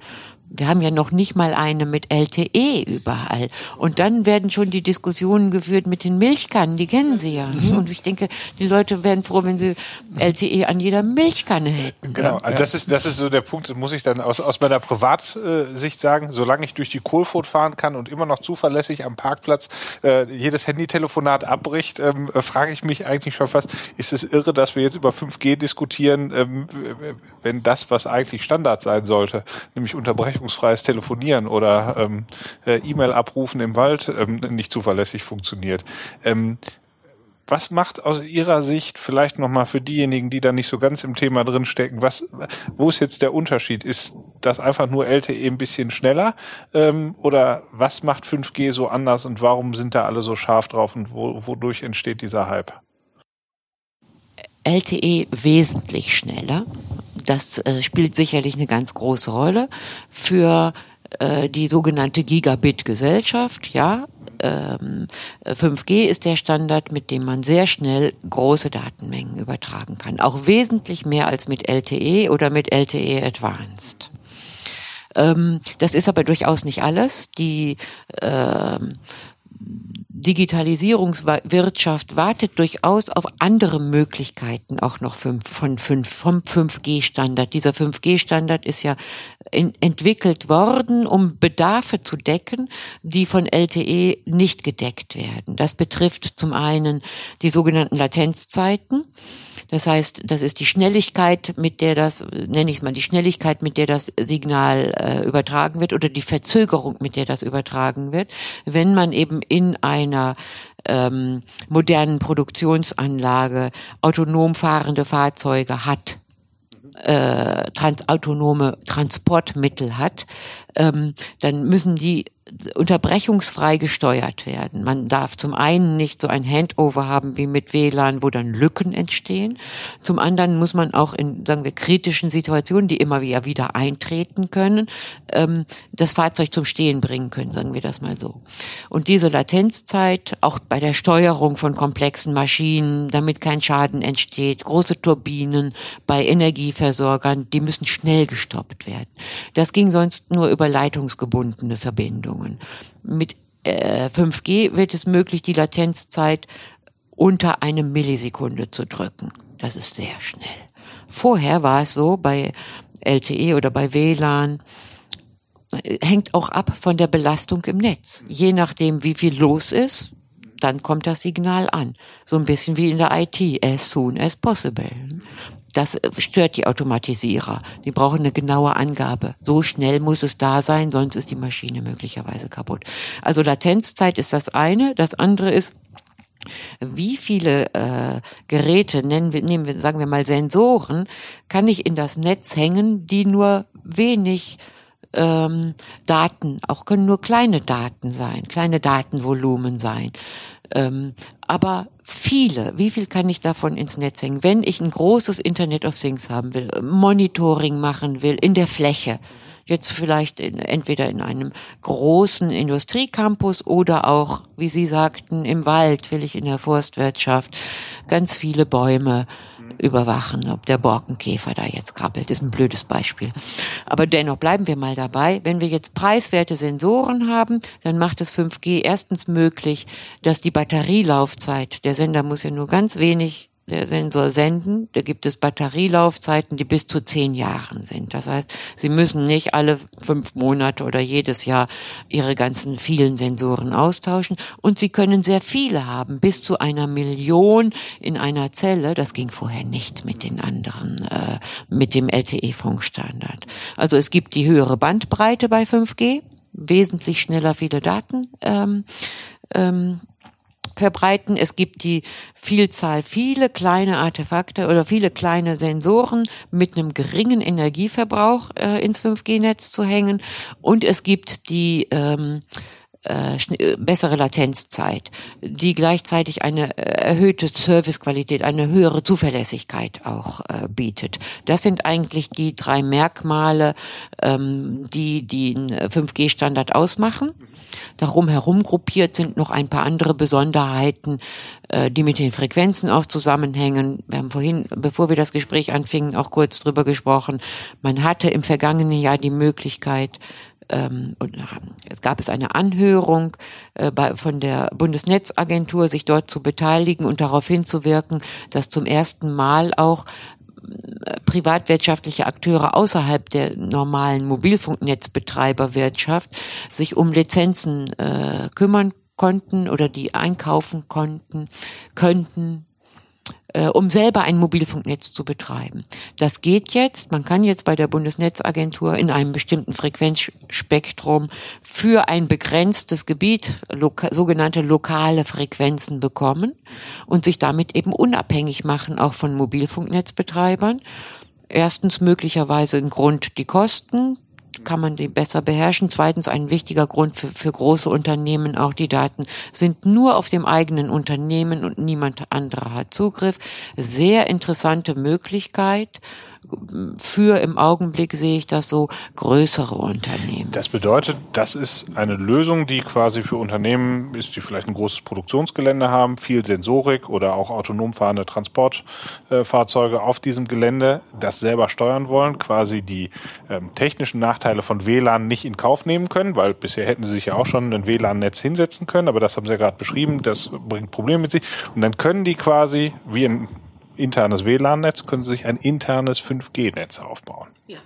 Wir haben ja noch nicht mal eine mit LTE überall. Und dann werden schon die Diskussionen geführt mit den Milchkannen, die kennen Sie ja. Mhm. Und ich denke, die Leute wären froh, wenn sie LTE an jeder Milchkanne hätten. Genau, also das ist, das ist so der Punkt, muss ich dann aus, aus meiner Privatsicht sagen, solange ich durch die Kohlfurt fahren kann und immer noch zuverlässig am Parkplatz äh, jedes Handytelefonat abbricht, ähm, äh, frage ich mich eigentlich schon fast, ist es irre, dass wir jetzt über 5G diskutieren, ähm, wenn das, was eigentlich Standard sein sollte, nämlich Unterbrechung unterbrechungsfreies Telefonieren oder ähm, äh, E-Mail abrufen im Wald ähm, nicht zuverlässig funktioniert. Ähm, was macht aus Ihrer Sicht vielleicht nochmal für diejenigen, die da nicht so ganz im Thema drin stecken, was, wo ist jetzt der Unterschied? Ist das einfach nur LTE ein bisschen schneller? Ähm, oder was macht 5G so anders und warum sind da alle so scharf drauf und wo, wodurch entsteht dieser Hype? LTE wesentlich schneller. Das äh, spielt sicherlich eine ganz große Rolle für äh, die sogenannte Gigabit-Gesellschaft. Ja, ähm, 5G ist der Standard, mit dem man sehr schnell große Datenmengen übertragen kann. Auch wesentlich mehr als mit LTE oder mit LTE Advanced. Ähm, das ist aber durchaus nicht alles. Die ähm, Digitalisierungswirtschaft wartet durchaus auf andere Möglichkeiten auch noch von 5, vom 5G-Standard. Dieser 5G-Standard ist ja entwickelt worden, um Bedarfe zu decken, die von LTE nicht gedeckt werden. Das betrifft zum einen die sogenannten Latenzzeiten. Das heißt, das ist die Schnelligkeit, mit der das, nenne ich es mal, die Schnelligkeit, mit der das Signal äh, übertragen wird oder die Verzögerung, mit der das übertragen wird. Wenn man eben in einer ähm, modernen Produktionsanlage autonom fahrende Fahrzeuge hat, äh, trans autonome Transportmittel hat, ähm, dann müssen die unterbrechungsfrei gesteuert werden. Man darf zum einen nicht so ein Handover haben wie mit WLAN, wo dann Lücken entstehen. Zum anderen muss man auch in, sagen wir, kritischen Situationen, die immer wieder wieder eintreten können, ähm, das Fahrzeug zum Stehen bringen können, sagen wir das mal so. Und diese Latenzzeit, auch bei der Steuerung von komplexen Maschinen, damit kein Schaden entsteht, große Turbinen bei Energieversorgern, die müssen schnell gestoppt werden. Das ging sonst nur über leitungsgebundene Verbindungen. Mit äh, 5G wird es möglich, die Latenzzeit unter eine Millisekunde zu drücken. Das ist sehr schnell. Vorher war es so bei LTE oder bei WLAN, äh, hängt auch ab von der Belastung im Netz. Je nachdem, wie viel los ist, dann kommt das Signal an. So ein bisschen wie in der IT, as soon as possible. Das äh, stört die Automatisierer. Die brauchen eine genaue Angabe. So schnell muss es da sein, sonst ist die Maschine möglicherweise kaputt. Also Latenzzeit ist das eine. Das andere ist, wie viele äh, Geräte, nennen wir, nehmen wir, sagen wir mal Sensoren, kann ich in das Netz hängen, die nur wenig ähm, Daten, auch können nur kleine Daten sein, kleine Datenvolumen sein. Ähm, aber viele, wie viel kann ich davon ins Netz hängen? Wenn ich ein großes Internet of Things haben will, Monitoring machen will, in der Fläche, jetzt vielleicht in, entweder in einem großen Industriecampus oder auch, wie Sie sagten, im Wald will ich in der Forstwirtschaft ganz viele Bäume überwachen, ob der Borkenkäfer da jetzt krabbelt, ist ein blödes Beispiel. Aber dennoch bleiben wir mal dabei. Wenn wir jetzt preiswerte Sensoren haben, dann macht es 5G erstens möglich, dass die Batterielaufzeit, der Sender muss ja nur ganz wenig der Sensor senden. Da gibt es Batterielaufzeiten, die bis zu zehn Jahren sind. Das heißt, Sie müssen nicht alle fünf Monate oder jedes Jahr Ihre ganzen vielen Sensoren austauschen. Und Sie können sehr viele haben, bis zu einer Million in einer Zelle. Das ging vorher nicht mit den anderen, äh, mit dem LTE-Funkstandard. Also es gibt die höhere Bandbreite bei 5G, wesentlich schneller viele Daten. Ähm, ähm, verbreiten. Es gibt die Vielzahl, viele kleine Artefakte oder viele kleine Sensoren mit einem geringen Energieverbrauch äh, ins 5G-Netz zu hängen. Und es gibt die ähm, äh, äh, bessere Latenzzeit, die gleichzeitig eine äh, erhöhte Servicequalität, eine höhere Zuverlässigkeit auch äh, bietet. Das sind eigentlich die drei Merkmale, ähm, die den 5G-Standard ausmachen. Darum herum gruppiert sind noch ein paar andere Besonderheiten, äh, die mit den Frequenzen auch zusammenhängen. Wir haben vorhin, bevor wir das Gespräch anfingen, auch kurz drüber gesprochen. Man hatte im vergangenen Jahr die Möglichkeit, ähm, und es gab es eine Anhörung äh, bei, von der Bundesnetzagentur, sich dort zu beteiligen und darauf hinzuwirken, dass zum ersten Mal auch äh, privatwirtschaftliche Akteure außerhalb der normalen Mobilfunknetzbetreiberwirtschaft sich um Lizenzen äh, kümmern konnten oder die einkaufen konnten, könnten, äh, um selber ein Mobilfunknetz zu betreiben. Das geht jetzt. Man kann jetzt bei der Bundesnetzagentur in einem bestimmten Frequenzspektrum für ein begrenztes Gebiet loka sogenannte lokale Frequenzen bekommen und sich damit eben unabhängig machen, auch von Mobilfunknetzbetreibern. Erstens möglicherweise ein Grund die Kosten, kann man die besser beherrschen. Zweitens ein wichtiger Grund für, für große Unternehmen, auch die Daten sind nur auf dem eigenen Unternehmen und niemand anderer hat Zugriff. Sehr interessante Möglichkeit für im Augenblick sehe ich das so größere Unternehmen. Das bedeutet, das ist eine Lösung, die quasi für Unternehmen ist, die vielleicht ein großes Produktionsgelände haben, viel Sensorik oder auch autonom fahrende Transportfahrzeuge auf diesem Gelände, das selber steuern wollen, quasi die ähm, technischen Nachteile von WLAN nicht in Kauf nehmen können, weil bisher hätten sie sich ja auch schon ein WLAN-Netz hinsetzen können, aber das haben sie ja gerade beschrieben, das bringt Probleme mit sich. Und dann können die quasi, wie in internes WLAN-Netz, können Sie sich ein internes 5G-Netz aufbauen. Ja.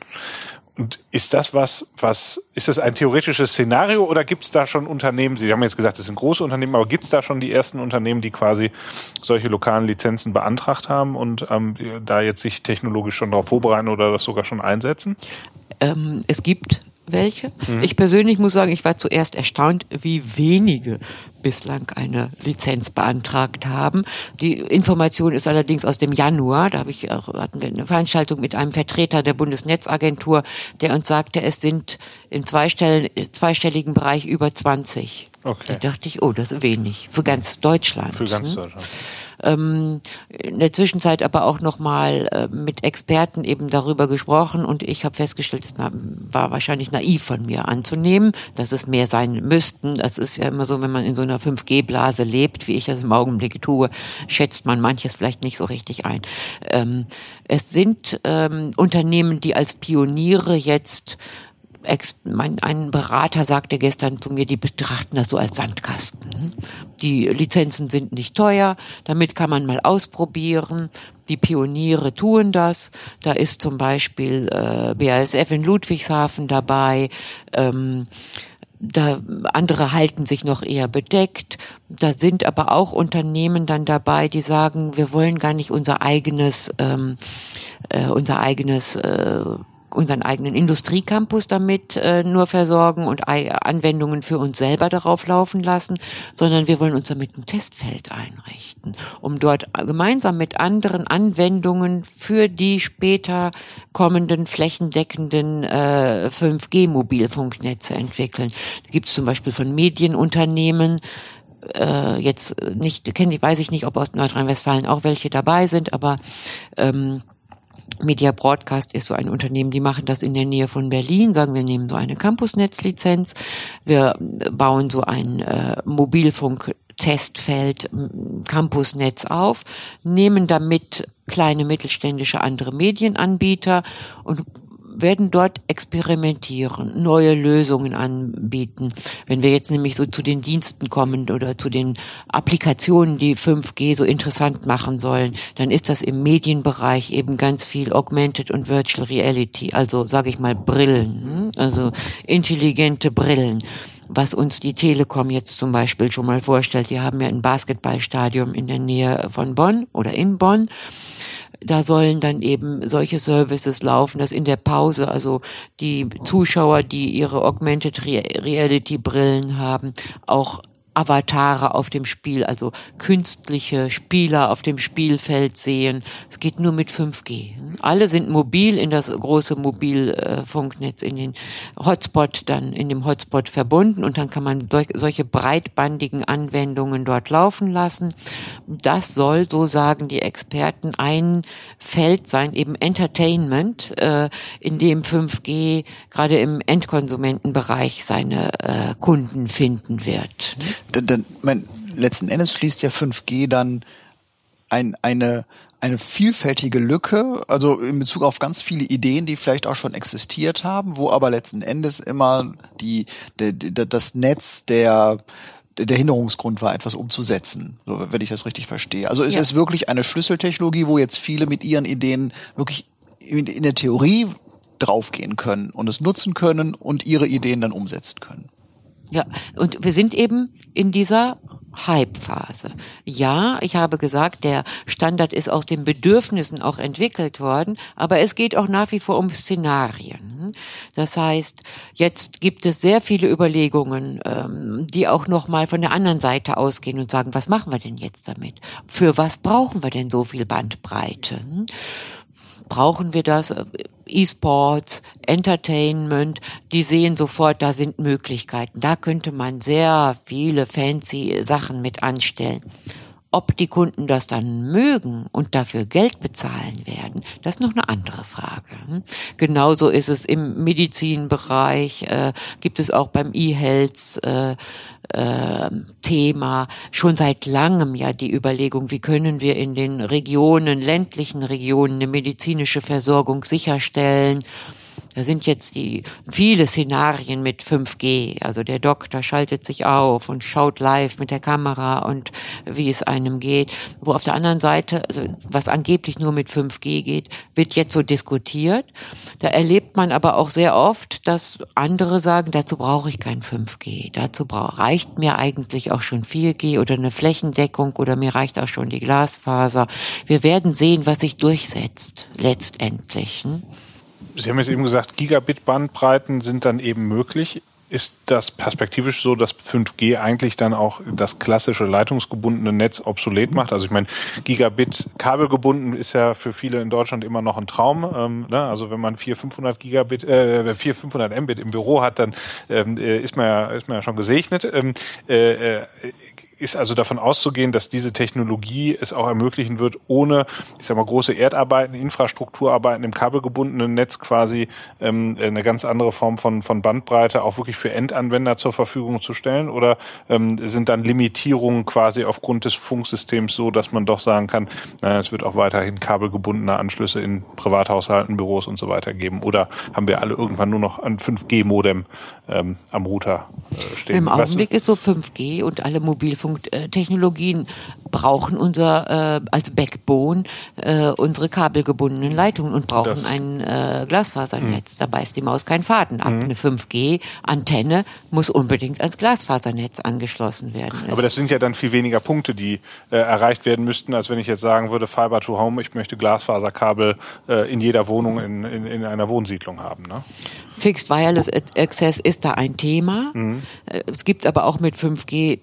Und ist das was, was, ist das ein theoretisches Szenario oder gibt es da schon Unternehmen, Sie haben jetzt gesagt, das sind große Unternehmen, aber gibt es da schon die ersten Unternehmen, die quasi solche lokalen Lizenzen beantragt haben und ähm, da jetzt sich technologisch schon darauf vorbereiten oder das sogar schon einsetzen? Ähm, es gibt welche. Ich persönlich muss sagen, ich war zuerst erstaunt, wie wenige bislang eine Lizenz beantragt haben. Die Information ist allerdings aus dem Januar. Da habe ich auch, hatten wir eine Veranstaltung mit einem Vertreter der Bundesnetzagentur, der uns sagte, es sind im zweistell zweistelligen Bereich über 20. Okay. Da dachte ich, oh, das ist wenig für ganz Deutschland. Für ganz ne? Ähm, in der Zwischenzeit aber auch nochmal äh, mit Experten eben darüber gesprochen und ich habe festgestellt, es war wahrscheinlich naiv von mir anzunehmen, dass es mehr sein müssten. Das ist ja immer so, wenn man in so einer 5G-Blase lebt, wie ich das im Augenblick tue, schätzt man manches vielleicht nicht so richtig ein. Ähm, es sind ähm, Unternehmen, die als Pioniere jetzt Ex mein, ein Berater sagte gestern zu mir, die betrachten das so als Sandkasten. Die Lizenzen sind nicht teuer, damit kann man mal ausprobieren. Die Pioniere tun das. Da ist zum Beispiel äh, BASF in Ludwigshafen dabei. Ähm, da andere halten sich noch eher bedeckt. Da sind aber auch Unternehmen dann dabei, die sagen, wir wollen gar nicht unser eigenes, ähm, äh, unser eigenes äh, unseren eigenen Industriecampus damit äh, nur versorgen und Anwendungen für uns selber darauf laufen lassen, sondern wir wollen uns damit ein Testfeld einrichten, um dort gemeinsam mit anderen Anwendungen für die später kommenden flächendeckenden äh, 5G-Mobilfunknetze entwickeln. Da gibt es zum Beispiel von Medienunternehmen, äh, jetzt nicht, kenne, weiß ich nicht, ob aus Nordrhein-Westfalen auch welche dabei sind, aber ähm, Media Broadcast ist so ein Unternehmen, die machen das in der Nähe von Berlin, sagen wir nehmen so eine Campusnetzlizenz, wir bauen so ein äh, Mobilfunk-Testfeld, m, Campusnetz auf, nehmen damit kleine mittelständische andere Medienanbieter und werden dort experimentieren, neue Lösungen anbieten. Wenn wir jetzt nämlich so zu den Diensten kommen oder zu den Applikationen, die 5G so interessant machen sollen, dann ist das im Medienbereich eben ganz viel Augmented und Virtual Reality, also sage ich mal Brillen, hm? also intelligente Brillen was uns die Telekom jetzt zum Beispiel schon mal vorstellt. Die haben ja ein Basketballstadion in der Nähe von Bonn oder in Bonn da sollen dann eben solche Services laufen, dass in der Pause also die Zuschauer, die ihre Augmented Re- Reality Brillen haben, auch Avatare auf dem Spiel, also künstliche Spieler auf dem Spielfeld sehen. Es geht nur mit 5G. Alle sind mobil in das große Mobilfunknetz, in den Hotspot, dann in dem Hotspot verbunden und dann kann man sol- solche breitbandigen Anwendungen dort laufen lassen. Das soll, so sagen die Experten, ein Feld sein, eben Entertainment, äh, in dem 5G gerade im Endkonsumentenbereich seine äh, Kunden finden wird. Denn, denn mein, letzten Endes schließt ja 5G dann ein, eine, eine vielfältige Lücke, also in Bezug auf ganz viele Ideen, die vielleicht auch schon existiert haben, wo aber letzten Endes immer die, der, der, das Netz der der Hinderungsgrund war, etwas umzusetzen, so, wenn ich das richtig verstehe. Also es Ja. ist wirklich eine Schlüsseltechnologie, wo jetzt viele mit ihren Ideen wirklich in, in der Theorie draufgehen können und es nutzen können und ihre Ideen dann umsetzen können. Ja, und wir sind eben in dieser Hype-Phase. Ja, ich habe gesagt, der Standard ist aus den Bedürfnissen auch entwickelt worden, aber es geht auch nach wie vor um Szenarien. Das heißt, jetzt gibt es sehr viele Überlegungen, ähm, die auch nochmal von der anderen Seite ausgehen und sagen, was machen wir denn jetzt damit? Für was brauchen wir denn so viel Bandbreite? Brauchen wir das? E-Sports, Entertainment, die sehen sofort, da sind Möglichkeiten. Da könnte man sehr viele fancy Sachen mit anstellen. Ob die Kunden das dann mögen und dafür Geld bezahlen werden, das ist noch eine andere Frage. Hm? Genauso ist es im Medizinbereich, äh, gibt es auch beim E-Health äh, äh, Thema schon seit langem ja die Überlegung, wie können wir in den Regionen, ländlichen Regionen eine medizinische Versorgung sicherstellen. Da sind jetzt die viele Szenarien mit 5G. Also der Doktor schaltet sich auf und schaut live mit der Kamera und wie es einem geht. Wo auf der anderen Seite, also was angeblich nur mit 5G geht, wird jetzt so diskutiert. Da erlebt man aber auch sehr oft, dass andere sagen, dazu brauche ich kein 5G. Dazu reicht mir eigentlich auch schon 4G oder eine Flächendeckung oder mir reicht auch schon die Glasfaser. Wir werden sehen, was sich durchsetzt, letztendlich. Hm? Sie haben jetzt eben gesagt, Gigabit-Bandbreiten sind dann eben möglich. Ist das perspektivisch so, dass 5G eigentlich dann auch das klassische leitungsgebundene Netz obsolet macht? Also ich meine, Gigabit kabelgebunden ist ja für viele in Deutschland immer noch ein Traum. Ähm, ne? Also wenn man 400, 500 Gigabit, äh, 400, 500 Mbit im Büro hat, dann ähm, äh, ist man ja ist man ja schon gesegnet. Ähm, äh, äh ist also davon auszugehen, dass diese Technologie es auch ermöglichen wird, ohne, ich sag mal, große Erdarbeiten, Infrastrukturarbeiten im kabelgebundenen Netz quasi ähm, eine ganz andere Form von, von Bandbreite auch wirklich für Endanwender zur Verfügung zu stellen? Oder ähm, sind dann Limitierungen quasi aufgrund des Funksystems so, dass man doch sagen kann, naja, es wird auch weiterhin kabelgebundene Anschlüsse in Privathaushalten, Büros und so weiter geben? Oder haben wir alle irgendwann nur noch ein 5G-Modem ähm, am Router äh, stehen? Im Augenblick ist so 5G und alle Mobilfunk Technologien brauchen unser äh, als Backbone äh, unsere kabelgebundenen Leitungen und brauchen ein äh, Glasfasernetz. Mhm. Da beißt die Maus keinen Faden ab. Mhm. Eine 5G-Antenne muss unbedingt als Glasfasernetz angeschlossen werden. Aber das sind ja dann viel weniger Punkte, die äh, erreicht werden müssten, als wenn ich jetzt sagen würde, Fiber to Home, ich möchte Glasfaserkabel äh, in jeder Wohnung in, in, in einer Wohnsiedlung haben. Ne? Fixed Wireless Access ist da ein Thema. Mhm. Äh, es gibt aber auch mit 5G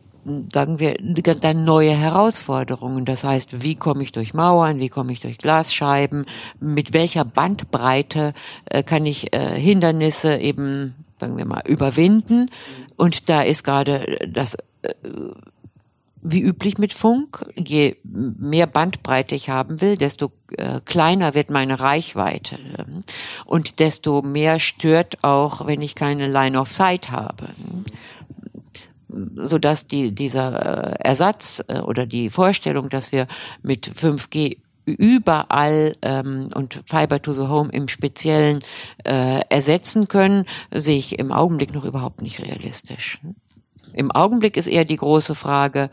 sagen wir, dann neue Herausforderungen. Das heißt, wie komme ich durch Mauern, wie komme ich durch Glasscheiben, mit welcher Bandbreite äh, kann ich äh, Hindernisse eben, sagen wir mal, überwinden. Und da ist gerade das, äh, wie üblich mit Funk, je mehr Bandbreite ich haben will, desto äh, kleiner wird meine Reichweite. Und desto mehr stört auch, wenn ich keine Line of Sight habe so dass die, dieser äh, Ersatz äh, oder die Vorstellung, dass wir mit 5G überall ähm, und Fiber to the Home im Speziellen äh, ersetzen können, sehe ich im Augenblick noch überhaupt nicht realistisch. Im Augenblick ist eher die große Frage,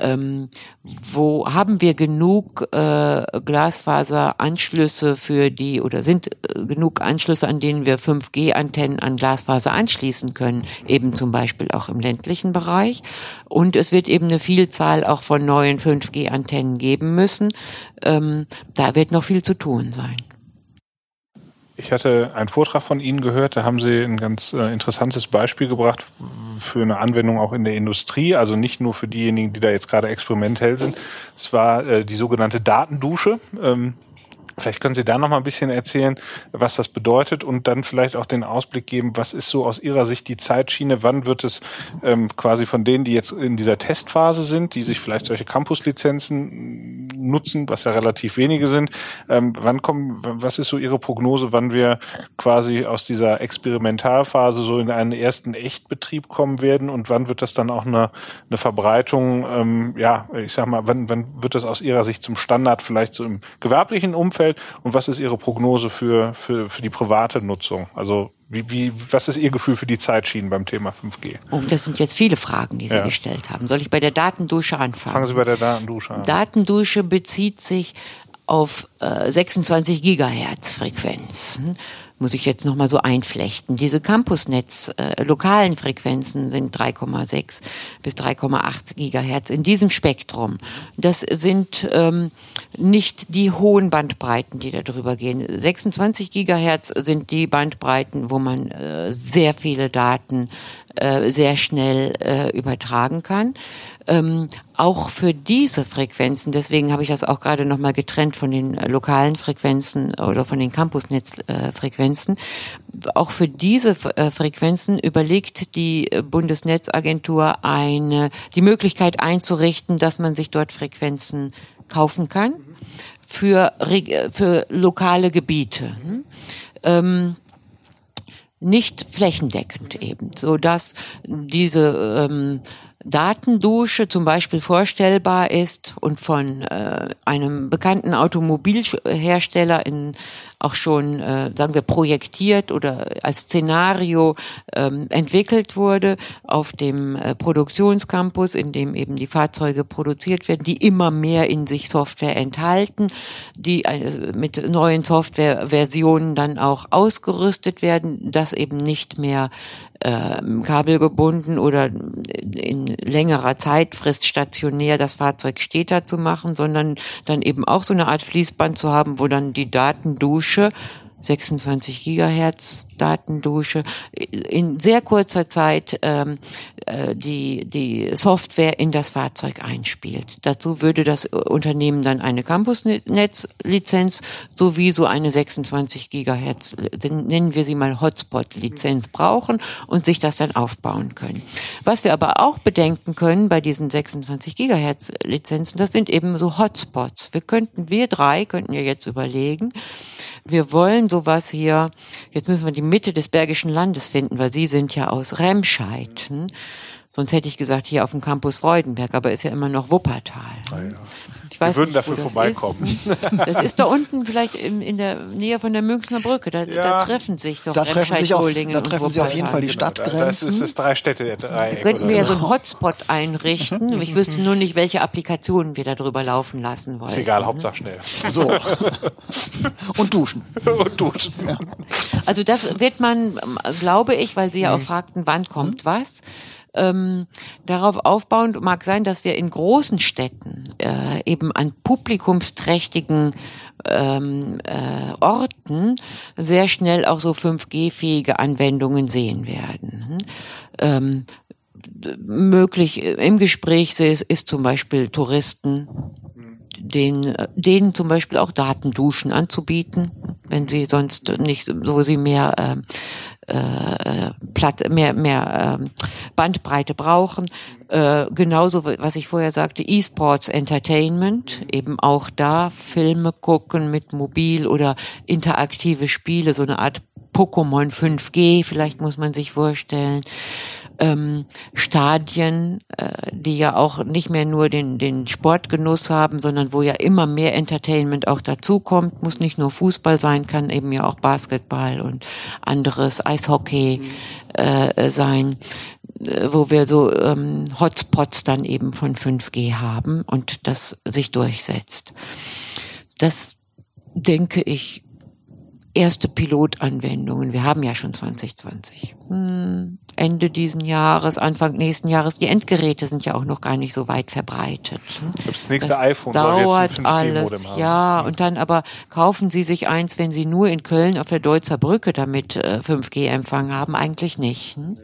ähm, wo haben wir genug äh, Glasfaseranschlüsse für die oder sind äh, genug Anschlüsse, an denen wir 5G-Antennen an Glasfaser anschließen können, eben zum Beispiel auch im ländlichen Bereich. Und es wird eben eine Vielzahl auch von neuen 5G-Antennen geben müssen. Ähm, da wird noch viel zu tun sein. Ich hatte einen Vortrag von Ihnen gehört, da haben Sie ein ganz äh, interessantes Beispiel gebracht für eine Anwendung auch in der Industrie, also nicht nur für diejenigen, die da jetzt gerade experimentell sind. Es war äh, die sogenannte Datendusche. Ähm, Vielleicht können Sie da noch mal ein bisschen erzählen, was das bedeutet und dann vielleicht auch den Ausblick geben, was ist so aus Ihrer Sicht die Zeitschiene, wann wird es ähm, quasi von denen, die jetzt in dieser Testphase sind, die sich vielleicht solche Campus-Lizenzen nutzen, was ja relativ wenige sind, ähm, wann kommen, was ist so Ihre Prognose, wann wir quasi aus dieser Experimentalphase so in einen ersten Echtbetrieb kommen werden und wann wird das dann auch eine, eine Verbreitung, ähm, ja, ich sag mal, wann, wann wird das aus Ihrer Sicht zum Standard vielleicht so im gewerblichen Umfeld Umfeld und was ist Ihre Prognose für, für, für die private Nutzung? Also wie, wie, was ist Ihr Gefühl für die Zeitschienen beim Thema 5G? Oh, das sind jetzt viele Fragen, die Sie ja. gestellt haben. Soll ich bei der Datendusche anfangen? Fangen Sie bei der Datendusche an. Datendusche bezieht sich auf äh, 26 Gigahertz Frequenz muss ich jetzt nochmal so einflechten. Diese Campusnetz äh, lokalen Frequenzen sind 3,6 bis 3,8 Gigahertz in diesem Spektrum. Das sind ähm, nicht die hohen Bandbreiten, die da drüber gehen. 26 Gigahertz sind die Bandbreiten, wo man äh, sehr viele Daten äh, sehr schnell äh, übertragen kann. Ähm, auch für diese Frequenzen, deswegen habe ich das auch gerade nochmal getrennt von den äh, lokalen Frequenzen oder von den Campusnetzfrequenzen, äh, auch für diese äh, Frequenzen überlegt die äh, Bundesnetzagentur eine, die Möglichkeit einzurichten, dass man sich dort Frequenzen kaufen kann für, für lokale Gebiete. Hm? Ähm, nicht flächendeckend eben, so dass diese ähm, Datendusche zum Beispiel vorstellbar ist und von äh, einem bekannten Automobilhersteller in auch schon, äh, sagen wir, projektiert oder als Szenario ähm, entwickelt wurde auf dem äh, Produktionscampus, in dem eben die Fahrzeuge produziert werden, die immer mehr in sich Software enthalten, die äh, mit neuen Softwareversionen dann auch ausgerüstet werden, das eben nicht mehr äh, kabelgebunden oder in längerer Zeitfrist stationär das Fahrzeug steter zu machen, sondern dann eben auch so eine Art Fließband zu haben, wo dann die Datendusche 26 Gigahertz Datendusche in sehr kurzer Zeit ähm, äh, die die Software in das Fahrzeug einspielt. Dazu würde das Unternehmen dann eine Campusnetzlizenz sowie so eine 26 Gigahertz nennen wir sie mal Hotspot Lizenz brauchen und sich das dann aufbauen können. Was wir aber auch bedenken können bei diesen 26 Gigahertz Lizenzen, das sind eben so Hotspots. Wir könnten wir drei könnten ja jetzt überlegen, wir wollen sowas hier, jetzt müssen wir die Mitte des Bergischen Landes finden, weil Sie sind ja aus Remscheid. Hm? Sonst hätte ich gesagt, hier auf dem Campus Freudenberg, aber ist ja immer noch Wuppertal. Ah, ja. Ich weiß Wir würden nicht, dafür vorbeikommen. Ist. Das ist da unten vielleicht in, in der Nähe von der Münchner Brücke. Da, ja. da treffen sich doch da treffen sich auf, Da treffen sich auf jeden Fall die genau, Stadtgrenzen. Das ist das drei Städte Dreieck. Könnten wir ja so einen Hotspot einrichten. Ich wüsste nur nicht, welche Applikationen wir da drüber laufen lassen wollen. Ist egal, Hauptsache schnell. So. Und duschen. Und duschen. Ja. Also das wird man, glaube ich, weil Sie ja auch mhm. fragten, wann kommt mhm. was ähm, darauf aufbauend mag sein, dass wir in großen Städten äh, eben an publikumsträchtigen ähm, äh, Orten sehr schnell auch so 5G-fähige Anwendungen sehen werden. Hm? Ähm, möglich im Gespräch ist, ist zum Beispiel Touristen den, denen zum Beispiel auch Datenduschen anzubieten, wenn sie sonst nicht, so sie mehr ähm, äh, Platt, mehr, mehr äh, Bandbreite brauchen. Äh, genauso, was ich vorher sagte, E-Sports Entertainment, eben auch da Filme gucken mit Mobil oder interaktive Spiele, so eine Art Pokémon 5G, vielleicht muss man sich vorstellen ähm, Stadien, äh, die ja auch nicht mehr nur den, den Sportgenuss haben, sondern wo ja immer mehr Entertainment auch dazukommt. Muss nicht nur Fußball sein, kann eben ja auch Basketball und anderes, Eishockey äh, sein äh, wo wir so ähm, Hotspots dann eben von 5G haben und das sich durchsetzt. Das denke ich erste Pilotanwendungen. Wir haben ja schon 2020. Hm, Ende diesen Jahres, Anfang nächsten Jahres. Die Endgeräte sind ja auch noch gar nicht so weit verbreitet. Das nächste das iPhone dauert alles. Haben. Ja, und dann aber kaufen Sie sich eins, wenn Sie nur in Köln auf der Deutzer Brücke damit äh, 5G-Empfang haben, eigentlich nicht. Hm?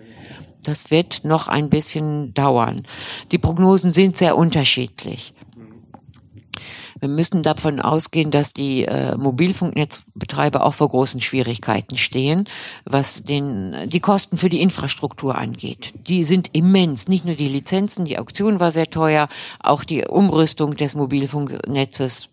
Das wird noch ein bisschen dauern. Die Prognosen sind sehr unterschiedlich. Wir müssen davon ausgehen, dass die äh, Mobilfunknetzbetreiber auch vor großen Schwierigkeiten stehen, was den, die Kosten für die Infrastruktur angeht. Die sind immens. Nicht nur die Lizenzen, die Auktion war sehr teuer, auch die Umrüstung des Mobilfunknetzes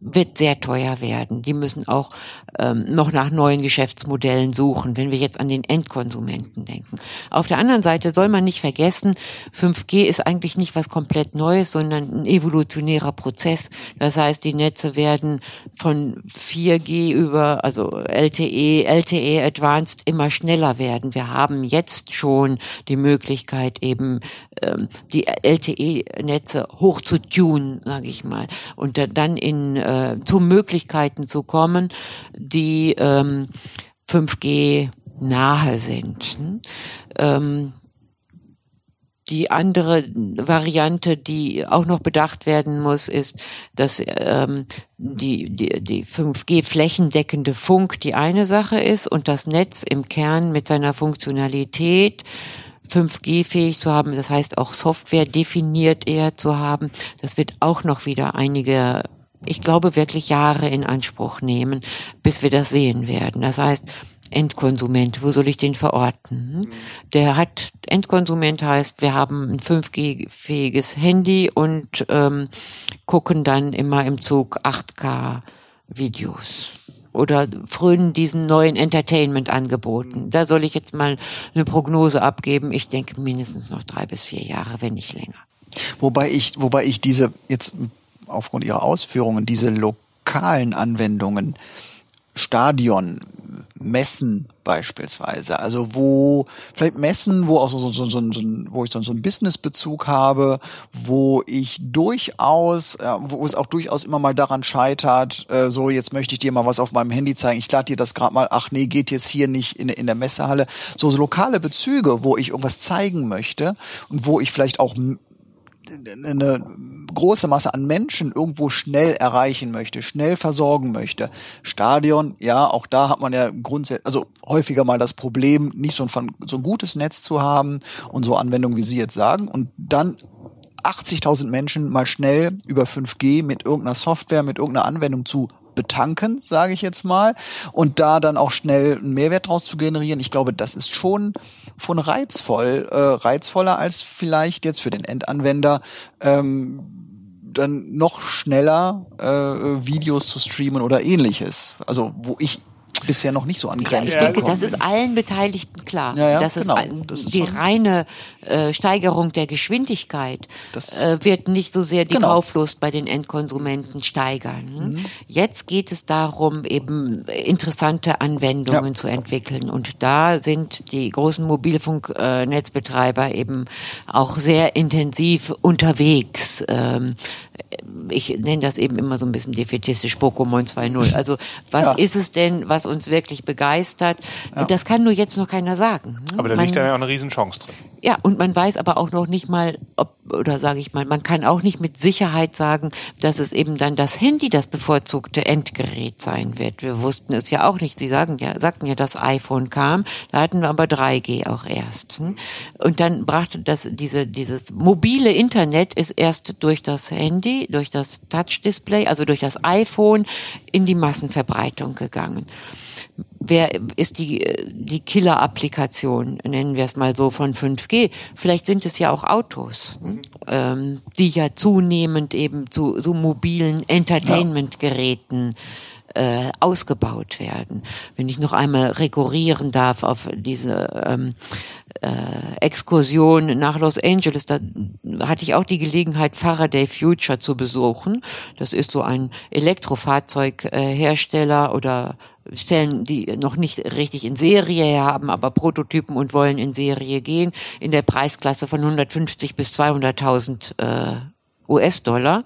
wird sehr teuer werden. Die müssen auch ähm, noch nach neuen Geschäftsmodellen suchen, wenn wir jetzt an den Endkonsumenten denken. Auf der anderen Seite soll man nicht vergessen, 5G ist eigentlich nicht was komplett Neues, sondern ein evolutionärer Prozess. Das heißt, die Netze werden von 4G über, also LTE, LTE Advanced immer schneller werden. Wir haben jetzt schon die Möglichkeit, eben ähm, die LTE-Netze hoch zu tunen, sage ich mal, und dann in äh, zu Möglichkeiten zu kommen, die ähm, 5G nahe sind. Ähm, die andere Variante, die auch noch bedacht werden muss, ist, dass ähm, die, die, die 5G flächendeckende Funk die eine Sache ist und das Netz im Kern mit seiner Funktionalität 5G-fähig zu haben, das heißt auch Software definiert eher zu haben. Das wird auch noch wieder einige, ich glaube wirklich Jahre in Anspruch nehmen, bis wir das sehen werden. Das heißt, Endkonsument, wo soll ich den verorten? Der hat, Endkonsument heißt, wir haben ein 5G-fähiges Handy und ähm, gucken dann immer im Zug 8K-Videos oder frönen diesen neuen Entertainment-Angeboten. Da soll ich jetzt mal eine Prognose abgeben. Ich denke mindestens noch drei bis vier Jahre, wenn nicht länger. Wobei ich, wobei ich diese jetzt aufgrund Ihrer Ausführungen diese lokalen Anwendungen Stadion, Messen beispielsweise, also wo vielleicht Messen, wo auch so, so, so, so, so wo ich dann so einen Businessbezug habe, wo ich durchaus, äh, wo es auch durchaus immer mal daran scheitert, äh, so jetzt möchte ich dir mal was auf meinem Handy zeigen, ich lade dir das gerade mal, ach nee, geht jetzt hier nicht in, in der Messehalle, so, so lokale Bezüge, wo ich irgendwas zeigen möchte und wo ich vielleicht auch eine große Masse an Menschen irgendwo schnell erreichen möchte, schnell versorgen möchte. Stadion, ja, auch da hat man ja grundsätzlich, also häufiger mal das Problem, nicht so ein, so ein gutes Netz zu haben und so Anwendungen, wie Sie jetzt sagen. Und dann 80.000 Menschen mal schnell über 5G mit irgendeiner Software, mit irgendeiner Anwendung zu betanken, sage ich jetzt mal, und da dann auch schnell einen Mehrwert draus zu generieren. Ich glaube, das ist schon schon reizvoll, äh, reizvoller als vielleicht jetzt für den Endanwender ähm, dann noch schneller äh, Videos zu streamen oder ähnliches. Also wo ich bisher noch nicht so an Grenzen. Ja, ich denke, das ist allen Beteiligten klar. Ja, ja, das ist, genau. ein, Das ist die reine äh, Steigerung der Geschwindigkeit Das- äh, wird nicht so sehr die Genau. Kauflust bei den Endkonsumenten steigern. hm? Mhm. Jetzt geht es darum, eben interessante Anwendungen Ja. zu entwickeln. Und da sind die großen Mobilfunknetzbetreiber eben auch sehr intensiv unterwegs. Ähm, ich nenne das eben immer so ein bisschen defetistisch Pokémon 2.0. Also was Ja. ist es denn, was uns wirklich begeistert? Das kann nur jetzt noch keiner sagen. hm? Aber da Man- liegt dann ja auch eine Riesenchance drin. Ja, und man weiß aber auch noch nicht mal, ob, oder sage ich mal, man kann auch nicht mit Sicherheit sagen, dass es eben dann das Handy das bevorzugte Endgerät sein wird. Wir wussten es ja auch nicht. Sie sagen ja, sagten ja, das iPhone kam, da hatten wir aber 3G auch erst. hm? Und dann brachte das, diese, dieses mobile Internet ist erst durch das Handy, durch das Touch-Display, also durch das iPhone in die Massenverbreitung gegangen wer ist die, die Killer-Applikation, nennen wir es mal so, von 5G. Vielleicht sind es ja auch Autos, hm? ähm, die ja zunehmend eben zu so mobilen Entertainment-Geräten äh, ausgebaut werden. Wenn ich noch einmal rekurrieren darf auf diese ähm, äh, Exkursion nach Los Angeles, da hatte ich auch die Gelegenheit, Faraday Future zu besuchen. Das ist so ein Elektrofahrzeughersteller oder Stellen, die noch nicht richtig in Serie haben, aber Prototypen und wollen in Serie gehen, in der Preisklasse von 150 bis 200.000 äh, US-Dollar.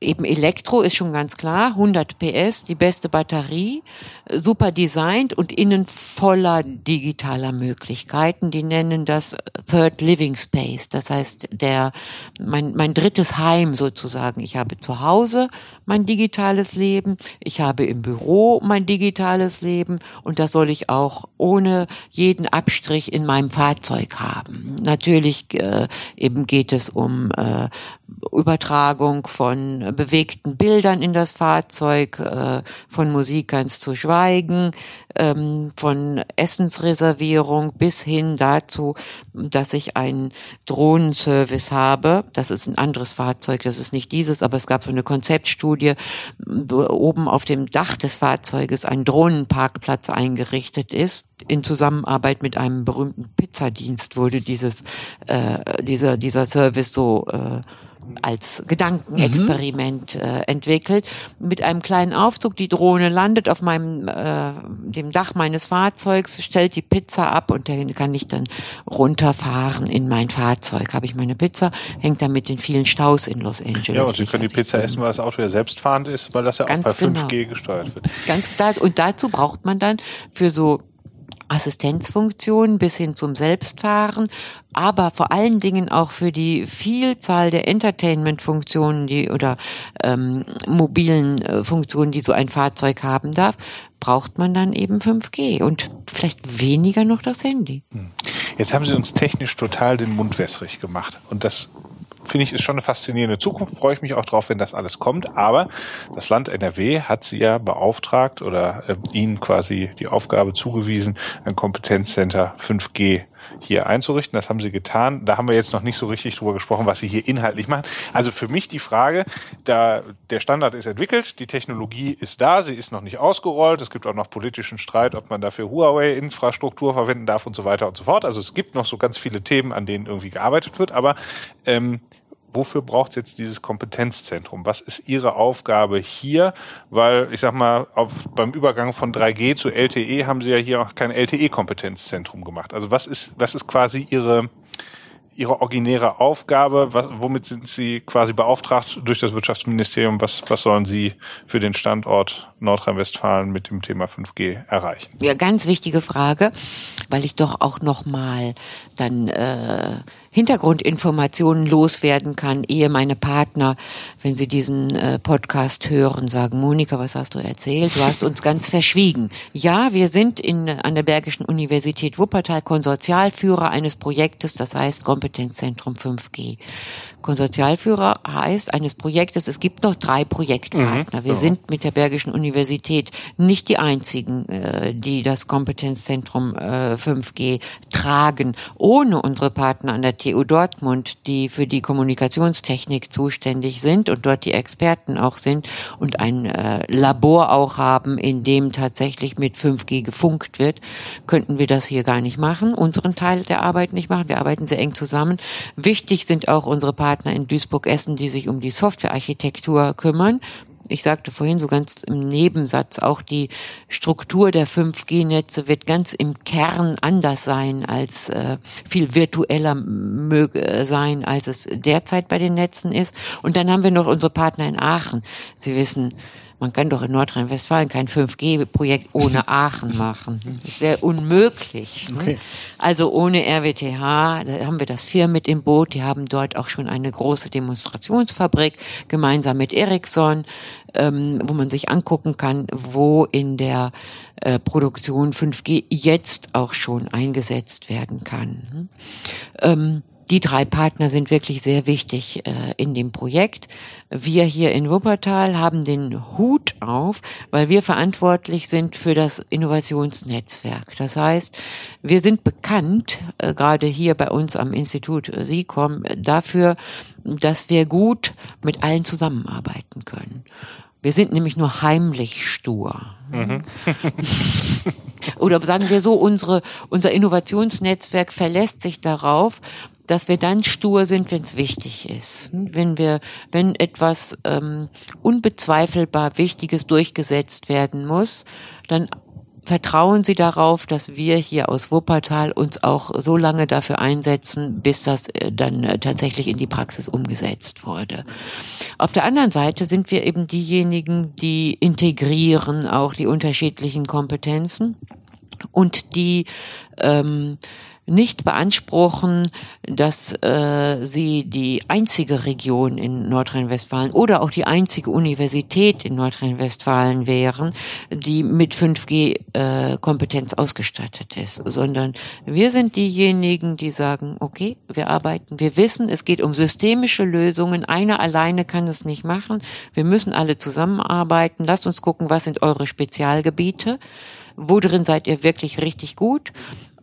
Eben Elektro ist schon ganz klar, 100 PS, die beste Batterie, super designt und innen voller digitaler Möglichkeiten. Die nennen das Third Living Space. Das heißt, der, mein, mein drittes Heim sozusagen. Ich habe zu Hause mein digitales Leben, ich habe im Büro mein digitales Leben und das soll ich auch ohne jeden Abstrich in meinem Fahrzeug haben. Natürlich äh, eben geht es um äh, Übertragung von bewegten Bildern in das Fahrzeug, äh, von Musik ganz zu schweigen, ähm, von Essensreservierung bis hin dazu, dass ich einen Drohnenservice habe. Das ist ein anderes Fahrzeug, das ist nicht dieses, aber es gab so eine Konzeptstudie, wo oben auf dem Dach des Fahrzeuges ein Drohnenparkplatz eingerichtet ist. In Zusammenarbeit mit einem berühmten Pizzadienst wurde dieses, äh, dieser, dieser Service so äh, als Gedankenexperiment äh, entwickelt. Mit einem kleinen Aufzug, die Drohne landet auf meinem äh, dem Dach meines Fahrzeugs, stellt die Pizza ab und dann kann ich dann runterfahren in mein Fahrzeug. Habe ich meine Pizza, hängt dann mit den vielen Staus in Los Angeles. Ja, und Sie können die Pizza essen, weil das Auto ja selbstfahrend ist, weil das ja auch Ganz bei genau. 5G gesteuert wird. Ganz da, und dazu braucht man dann für so Assistenzfunktionen bis hin zum Selbstfahren, aber vor allen Dingen auch für die Vielzahl der Entertainment-Funktionen, die oder ähm, mobilen äh, Funktionen, die so ein Fahrzeug haben darf, braucht man dann eben 5G und vielleicht weniger noch das Handy. Jetzt haben Sie uns technisch total den Mund wässrig gemacht. Und das finde ich ist schon eine faszinierende Zukunft. Freue ich mich auch drauf, wenn das alles kommt. Aber das Land NRW hat Sie ja beauftragt oder äh, Ihnen quasi die Aufgabe zugewiesen, ein Kompetenzcenter 5G hier einzurichten. Das haben sie getan. Da haben wir jetzt noch nicht so richtig drüber gesprochen, was sie hier inhaltlich machen. Also für mich die Frage, da der Standard ist entwickelt, die Technologie ist da, sie ist noch nicht ausgerollt. Es gibt auch noch politischen Streit, ob man dafür Huawei-Infrastruktur verwenden darf und so weiter und so fort. Also es gibt noch so ganz viele Themen, an denen irgendwie gearbeitet wird. Aber ähm, wofür braucht es jetzt dieses Kompetenzzentrum? Was ist Ihre Aufgabe hier? Weil ich sag mal, auf, beim Übergang von 3G zu LTE haben Sie ja hier auch kein LTE-Kompetenzzentrum gemacht. Also was ist, was ist quasi Ihre Ihre originäre Aufgabe? Was, womit sind Sie quasi beauftragt durch das Wirtschaftsministerium? Was, was sollen Sie für den Standort Nordrhein-Westfalen mit dem Thema 5G erreichen? Ja, ganz wichtige Frage, weil ich doch auch noch mal dann äh, Hintergrundinformationen loswerden kann, ehe meine Partner, wenn sie diesen äh, Podcast hören, sagen, Monika, was hast du erzählt? Du hast uns ganz verschwiegen. Ja, wir sind in, an der Bergischen Universität Wuppertal Konsortialführer eines Projektes, das heißt Kompetenzzentrum 5G. Konsortialführer heißt eines Projektes, es gibt noch drei Projektpartner. Mhm, Wir sind mit der Bergischen Universität nicht die einzigen, äh, die das Kompetenzzentrum äh, 5G tragen. Ohne unsere Partner an der TU Dortmund, die für die Kommunikationstechnik zuständig sind und dort die Experten auch sind und ein äh, Labor auch haben, in dem tatsächlich mit 5G gefunkt wird, könnten wir das hier gar nicht machen, unseren Teil der Arbeit nicht machen. Wir arbeiten sehr eng zusammen. Wichtig sind auch unsere Partner in Duisburg-Essen, die sich um die Softwarearchitektur kümmern. Ich sagte vorhin so ganz im Nebensatz, auch die Struktur der 5G-Netze wird ganz im Kern anders sein, als äh, viel virtueller möge sein, als es derzeit bei den Netzen ist. Und dann haben wir noch unsere Partner in Aachen. Sie wissen, man kann doch in Nordrhein-Westfalen kein 5G-Projekt ohne Aachen machen. Das wäre unmöglich. Ne? Okay. Also ohne RWTH, da haben wir das vier mit im Boot. Die haben dort auch schon eine große Demonstrationsfabrik gemeinsam mit Ericsson, ähm, wo man sich angucken kann, wo in der äh, Produktion 5G jetzt auch schon eingesetzt werden kann. Ähm, die drei Partner sind wirklich sehr wichtig äh, in dem Projekt. Wir hier in Wuppertal haben den Hut auf, weil wir verantwortlich sind für das Innovationsnetzwerk. Das heißt, wir sind bekannt, äh, gerade hier bei uns am Institut SICOM, dafür, dass wir gut mit allen zusammenarbeiten können. Wir sind nämlich nur heimlich stur. Mhm. Oder sagen wir so, unsere, unser Innovationsnetzwerk verlässt sich darauf, dass wir dann stur sind, wenn es wichtig ist. Wenn wir, wenn etwas ähm, unbezweifelbar Wichtiges durchgesetzt werden muss, dann vertrauen Sie darauf, dass wir hier aus Wuppertal uns auch so lange dafür einsetzen, bis das äh, dann äh, tatsächlich in die Praxis umgesetzt wurde. Auf der anderen Seite sind wir eben diejenigen, die integrieren auch die unterschiedlichen Kompetenzen und die ähm, nicht beanspruchen, dass äh, sie die einzige Region in Nordrhein-Westfalen oder auch die einzige Universität in Nordrhein-Westfalen wären, die mit 5G-Kompetenz äh, ausgestattet ist, sondern wir sind diejenigen, die sagen, okay, wir arbeiten, wir wissen, es geht um systemische Lösungen, einer alleine kann es nicht machen, wir müssen alle zusammenarbeiten, lasst uns gucken, was sind eure Spezialgebiete, wo drin seid ihr wirklich richtig gut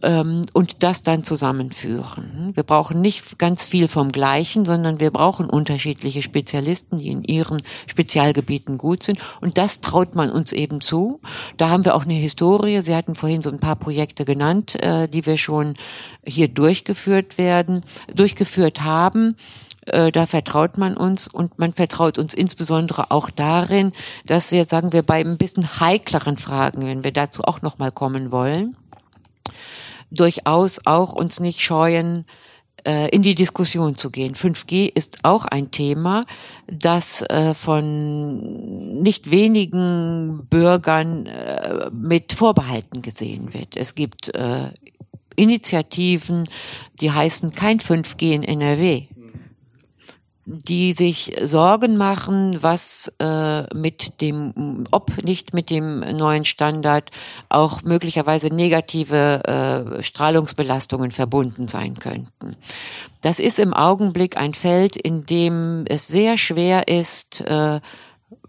und das dann zusammenführen. Wir brauchen nicht ganz viel vom Gleichen, sondern wir brauchen unterschiedliche Spezialisten, die in ihren Spezialgebieten gut sind. Und das traut man uns eben zu. Da haben wir auch eine Historie. Sie hatten vorhin so ein paar Projekte genannt, äh, die wir schon hier durchgeführt werden, durchgeführt haben äh, da vertraut man uns und man vertraut uns insbesondere auch darin, dass wir, sagen wir, bei ein bisschen heikleren Fragen, wenn wir dazu auch nochmal kommen wollen, durchaus auch uns nicht scheuen, äh, in die Diskussion zu gehen. 5G ist auch ein Thema, das äh, von nicht wenigen Bürgern äh, mit Vorbehalten gesehen wird. Es gibt Initiativen, die heißen kein 5G in NRW die sich Sorgen machen, was äh, mit dem, ob nicht mit dem neuen Standard auch möglicherweise negative äh, Strahlungsbelastungen verbunden sein könnten. Das ist im Augenblick ein Feld, in dem es sehr schwer ist, äh,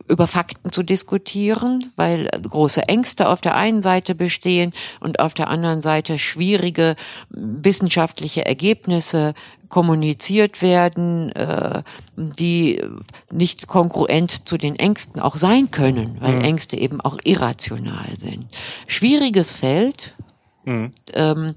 über Fakten zu diskutieren, weil große Ängste auf der einen Seite bestehen und auf der anderen Seite schwierige wissenschaftliche Ergebnisse kommuniziert werden, äh, die nicht konkurrent zu den Ängsten auch sein können, weil mhm. Ängste eben auch irrational sind. Schwieriges Feld. Mhm. Ähm,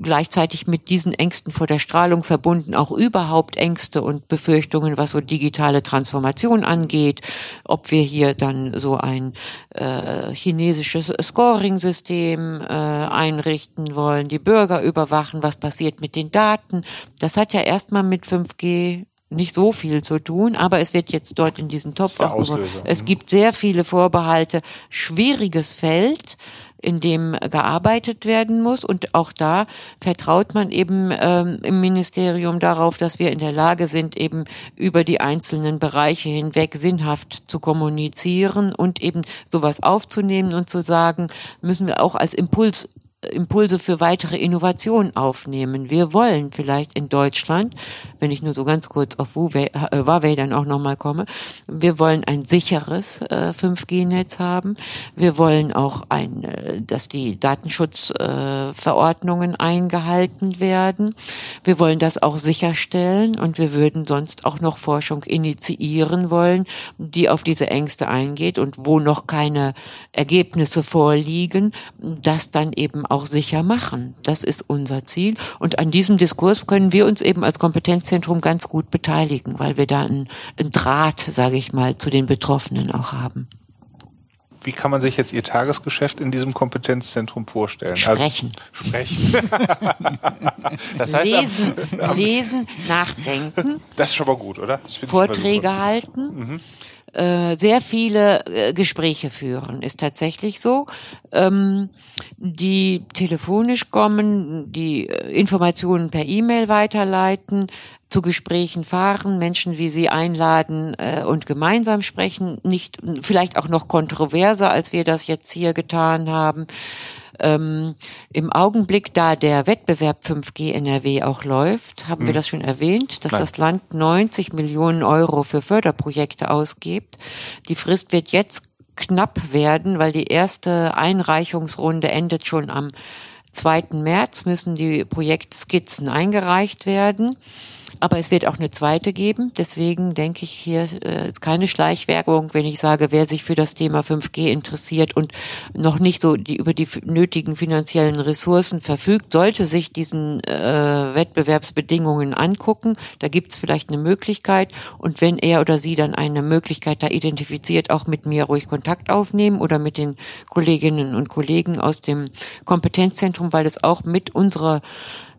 gleichzeitig mit diesen Ängsten vor der Strahlung verbunden auch überhaupt Ängste und Befürchtungen, was so digitale Transformation angeht, ob wir hier dann so ein äh, chinesisches Scoring-System äh, einrichten wollen, die Bürger überwachen, was passiert mit den Daten. Das hat ja erstmal mit 5G nicht so viel zu tun, aber es wird jetzt dort in diesen Topf auch Es gibt sehr viele Vorbehalte, schwieriges Feld in dem gearbeitet werden muss. Und auch da vertraut man eben ähm, im Ministerium darauf, dass wir in der Lage sind, eben über die einzelnen Bereiche hinweg sinnhaft zu kommunizieren und eben sowas aufzunehmen und zu sagen, müssen wir auch als Impuls Impulse für weitere Innovation aufnehmen. Wir wollen vielleicht in Deutschland, wenn ich nur so ganz kurz auf äh, Huawei dann auch nochmal komme, wir wollen ein sicheres äh, 5G-Netz haben. Wir wollen auch ein, äh, dass die Datenschutzverordnungen äh, eingehalten werden. Wir wollen das auch sicherstellen und wir würden sonst auch noch Forschung initiieren wollen, die auf diese Ängste eingeht und wo noch keine Ergebnisse vorliegen, das dann eben auch sicher machen. Das ist unser Ziel. Und an diesem Diskurs können wir uns eben als Kompetenzzentrum ganz gut beteiligen, weil wir da einen, einen Draht, sage ich mal, zu den Betroffenen auch haben. Wie kann man sich jetzt Ihr Tagesgeschäft in diesem Kompetenzzentrum vorstellen? Sprechen. Also, sprechen. das heißt, lesen, am, am, lesen, nachdenken. Das ist schon mal gut, oder? Vorträge halten. Mhm äh, sehr viele äh, Gespräche führen, ist tatsächlich so, ähm, die telefonisch kommen, die äh, Informationen per E-Mail weiterleiten, zu Gesprächen fahren, Menschen wie Sie einladen äh, und gemeinsam sprechen, nicht vielleicht auch noch kontroverser, als wir das jetzt hier getan haben. Ähm, Im Augenblick, da der Wettbewerb 5G NRW auch läuft, haben hm. wir das schon erwähnt, dass Nein. das Land 90 Millionen Euro für Förderprojekte ausgibt. Die Frist wird jetzt knapp werden, weil die erste Einreichungsrunde endet schon am 2. März, müssen die Projektskizzen eingereicht werden. Aber es wird auch eine zweite geben. Deswegen denke ich, hier äh, ist keine Schleichwerbung, wenn ich sage, wer sich für das Thema 5G interessiert und noch nicht so die, über die nötigen finanziellen Ressourcen verfügt, sollte sich diesen äh, Wettbewerbsbedingungen angucken. Da gibt es vielleicht eine Möglichkeit. Und wenn er oder sie dann eine Möglichkeit da identifiziert, auch mit mir ruhig Kontakt aufnehmen oder mit den Kolleginnen und Kollegen aus dem Kompetenzzentrum, weil es auch mit unserer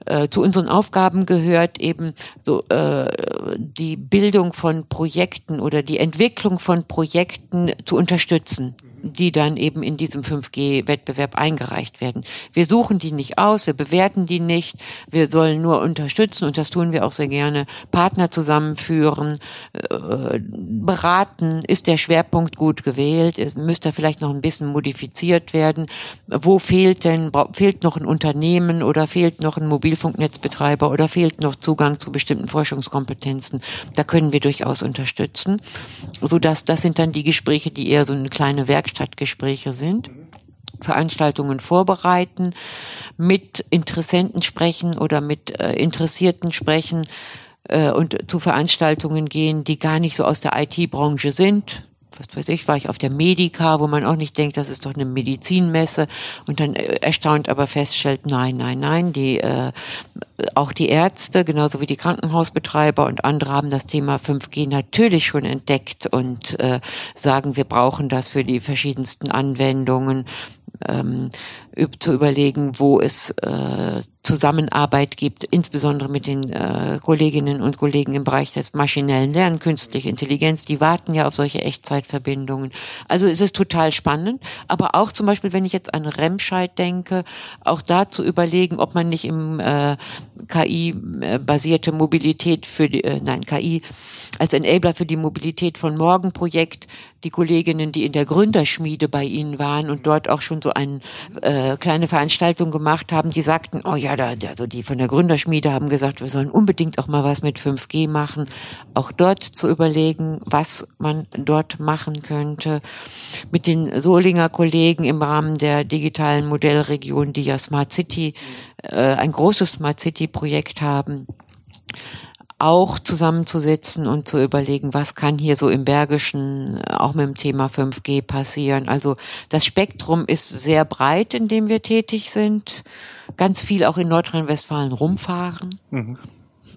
äh, zu unseren Aufgaben gehört eben so äh, die Bildung von Projekten oder die Entwicklung von Projekten zu unterstützen die dann eben in diesem 5G-Wettbewerb eingereicht werden. Wir suchen die nicht aus, wir bewerten die nicht, wir sollen nur unterstützen und das tun wir auch sehr gerne. Partner zusammenführen, äh, beraten, ist der Schwerpunkt gut gewählt, müsste vielleicht noch ein bisschen modifiziert werden. Wo fehlt denn, fehlt noch ein Unternehmen oder fehlt noch ein Mobilfunknetzbetreiber oder fehlt noch Zugang zu bestimmten Forschungskompetenzen? Da können wir durchaus unterstützen, so dass das sind dann die Gespräche, die eher so eine kleine Werk Werkstattgespräche sind. Veranstaltungen vorbereiten, mit Interessenten sprechen oder mit äh, Interessierten sprechen äh, und zu Veranstaltungen gehen, die gar nicht so aus der IT-Branche sind, was weiß ich, war ich auf der Medica, wo man auch nicht denkt, das ist doch eine Medizinmesse. Und dann äh, erstaunt aber feststellt, nein, nein, nein, die äh, auch die Ärzte, genauso wie die Krankenhausbetreiber und andere haben das Thema 5G natürlich schon entdeckt und äh, sagen, wir brauchen das für die verschiedensten Anwendungen ähm, zu überlegen, wo es äh, Zusammenarbeit gibt, insbesondere mit den äh, Kolleginnen und Kollegen im Bereich des maschinellen Lernens, künstliche Intelligenz, die warten ja auf solche Echtzeitverbindungen. Also es ist total spannend, aber auch zum Beispiel, wenn ich jetzt an Remscheid denke, auch da zu überlegen, ob man nicht im äh, KI-basierte Mobilität für die, äh, nein, KI als Enabler für die Mobilität von Morgen Projekt, die Kolleginnen, die in der Gründerschmiede bei Ihnen waren und dort auch schon so eine äh, kleine Veranstaltung gemacht haben, die sagten, oh ja, da, also die von der Gründerschmiede haben gesagt, wir sollen unbedingt auch mal was mit 5G machen, auch dort zu überlegen, was man dort machen könnte. Mit den Solinger Kollegen im Rahmen der digitalen Modellregion, die ja Smart City, äh, ein großes Smart City Projekt haben auch zusammenzusetzen und zu überlegen, was kann hier so im Bergischen äh, auch mit dem Thema 5G passieren. Also das Spektrum ist sehr breit, in dem wir tätig sind. Ganz viel auch in Nordrhein-Westfalen rumfahren. Mhm.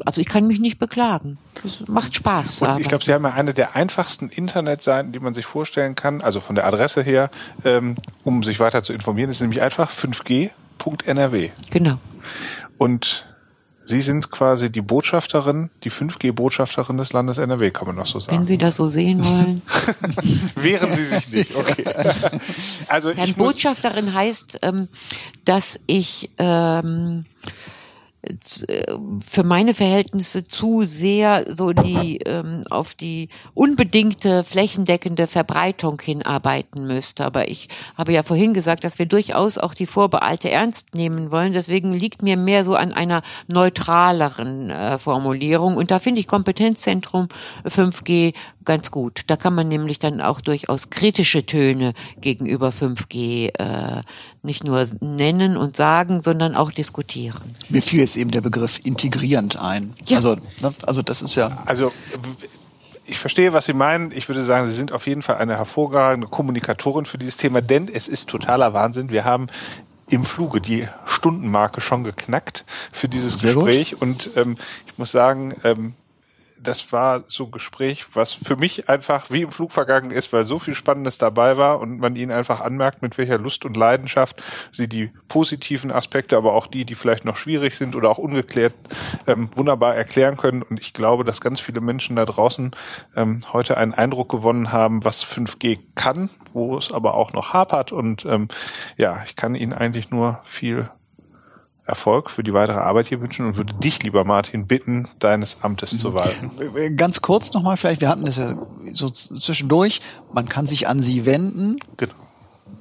Also ich kann mich nicht beklagen. Es macht Spaß. Und ich glaube, Sie haben ja eine der einfachsten Internetseiten, die man sich vorstellen kann, also von der Adresse her, ähm, um sich weiter zu informieren, ist nämlich einfach 5g.nrw. Genau. Und Sie sind quasi die Botschafterin, die 5G-Botschafterin des Landes NRW, kann man noch so sagen. Wenn Sie das so sehen wollen. Wehren Sie sich nicht, okay. Also Herrn Botschafterin heißt, ähm, dass ich ähm, für meine Verhältnisse zu sehr so die ähm, auf die unbedingte flächendeckende Verbreitung hinarbeiten müsste. Aber ich habe ja vorhin gesagt, dass wir durchaus auch die Vorbehalte ernst nehmen wollen. Deswegen liegt mir mehr so an einer neutraleren äh, Formulierung. Und da finde ich Kompetenzzentrum 5G ganz gut. Da kann man nämlich dann auch durchaus kritische Töne gegenüber 5G äh, nicht nur nennen und sagen, sondern auch diskutieren. Mir fiel jetzt eben der Begriff integrierend ein. Ja. Also, ne, also das ist ja. Also ich verstehe, was Sie meinen. Ich würde sagen, Sie sind auf jeden Fall eine hervorragende Kommunikatorin für dieses Thema, denn es ist totaler Wahnsinn. Wir haben im Fluge die Stundenmarke schon geknackt für dieses Sehr Gespräch. Gut. Und ähm, ich muss sagen, ähm, das war so ein Gespräch, was für mich einfach wie im Flug vergangen ist, weil so viel Spannendes dabei war und man ihnen einfach anmerkt, mit welcher Lust und Leidenschaft sie die positiven Aspekte, aber auch die, die vielleicht noch schwierig sind oder auch ungeklärt, ähm, wunderbar erklären können. Und ich glaube, dass ganz viele Menschen da draußen ähm, heute einen Eindruck gewonnen haben, was 5G kann, wo es aber auch noch hapert. Und ähm, ja, ich kann Ihnen eigentlich nur viel Erfolg für die weitere Arbeit hier wünschen und würde dich, lieber Martin, bitten, deines Amtes zu walten. Ganz kurz nochmal vielleicht, wir hatten das ja so zwischendurch, man kann sich an Sie wenden. Genau.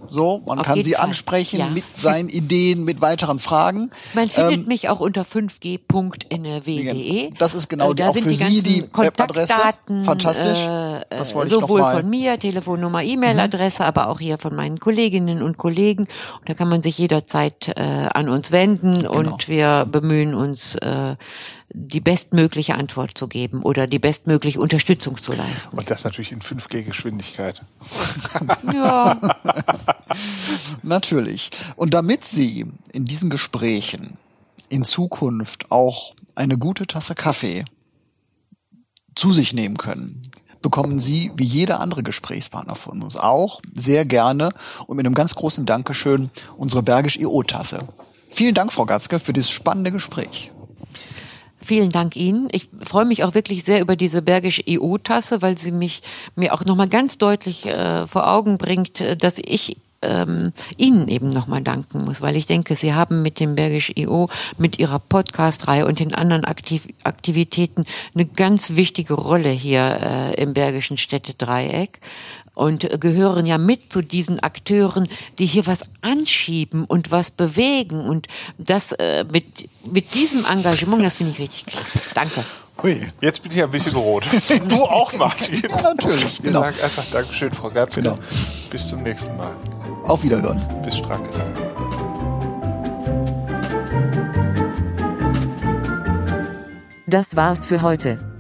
So, man Auf kann sie Fall. ansprechen ja. mit seinen Ideen, mit weiteren Fragen. Man findet ähm, mich auch unter 5g.nrw.de. Das ist genau äh, da auch für Sie die Webadresse. Fantastisch. Äh, das wollte sowohl ich noch mal. von mir, Telefonnummer, E-Mail-Adresse, mhm. aber auch hier von meinen Kolleginnen und Kollegen. Und da kann man sich jederzeit äh, an uns wenden genau. und wir bemühen uns äh, die bestmögliche Antwort zu geben oder die bestmögliche Unterstützung zu leisten. Und das natürlich in 5G-Geschwindigkeit. ja. natürlich. Und damit Sie in diesen Gesprächen in Zukunft auch eine gute Tasse Kaffee zu sich nehmen können, bekommen Sie, wie jeder andere Gesprächspartner von uns auch, sehr gerne und mit einem ganz großen Dankeschön unsere Bergisch EO-Tasse. Vielen Dank, Frau Gatzke, für dieses spannende Gespräch. Vielen Dank Ihnen. Ich freue mich auch wirklich sehr über diese Bergisch EO-Tasse, weil sie mich mir auch nochmal ganz deutlich äh, vor Augen bringt, äh, dass ich ähm, Ihnen eben nochmal danken muss, weil ich denke, Sie haben mit dem Bergisch EO, mit Ihrer Podcast-Reihe und den anderen Aktiv Aktivitäten eine ganz wichtige Rolle hier äh, im Bergischen Städtedreieck und gehören ja mit zu diesen Akteuren, die hier was anschieben und was bewegen. Und das äh, mit, mit diesem Engagement, das finde ich richtig klasse. Danke. Ui. Jetzt bin ich ein bisschen rot. du auch, Martin. Ja, natürlich. Wir genau. sagen einfach Dankeschön, Frau Gatzke. Genau. Bis zum nächsten Mal. Auf Wiederhören. Bis Strackes. Das war's für heute.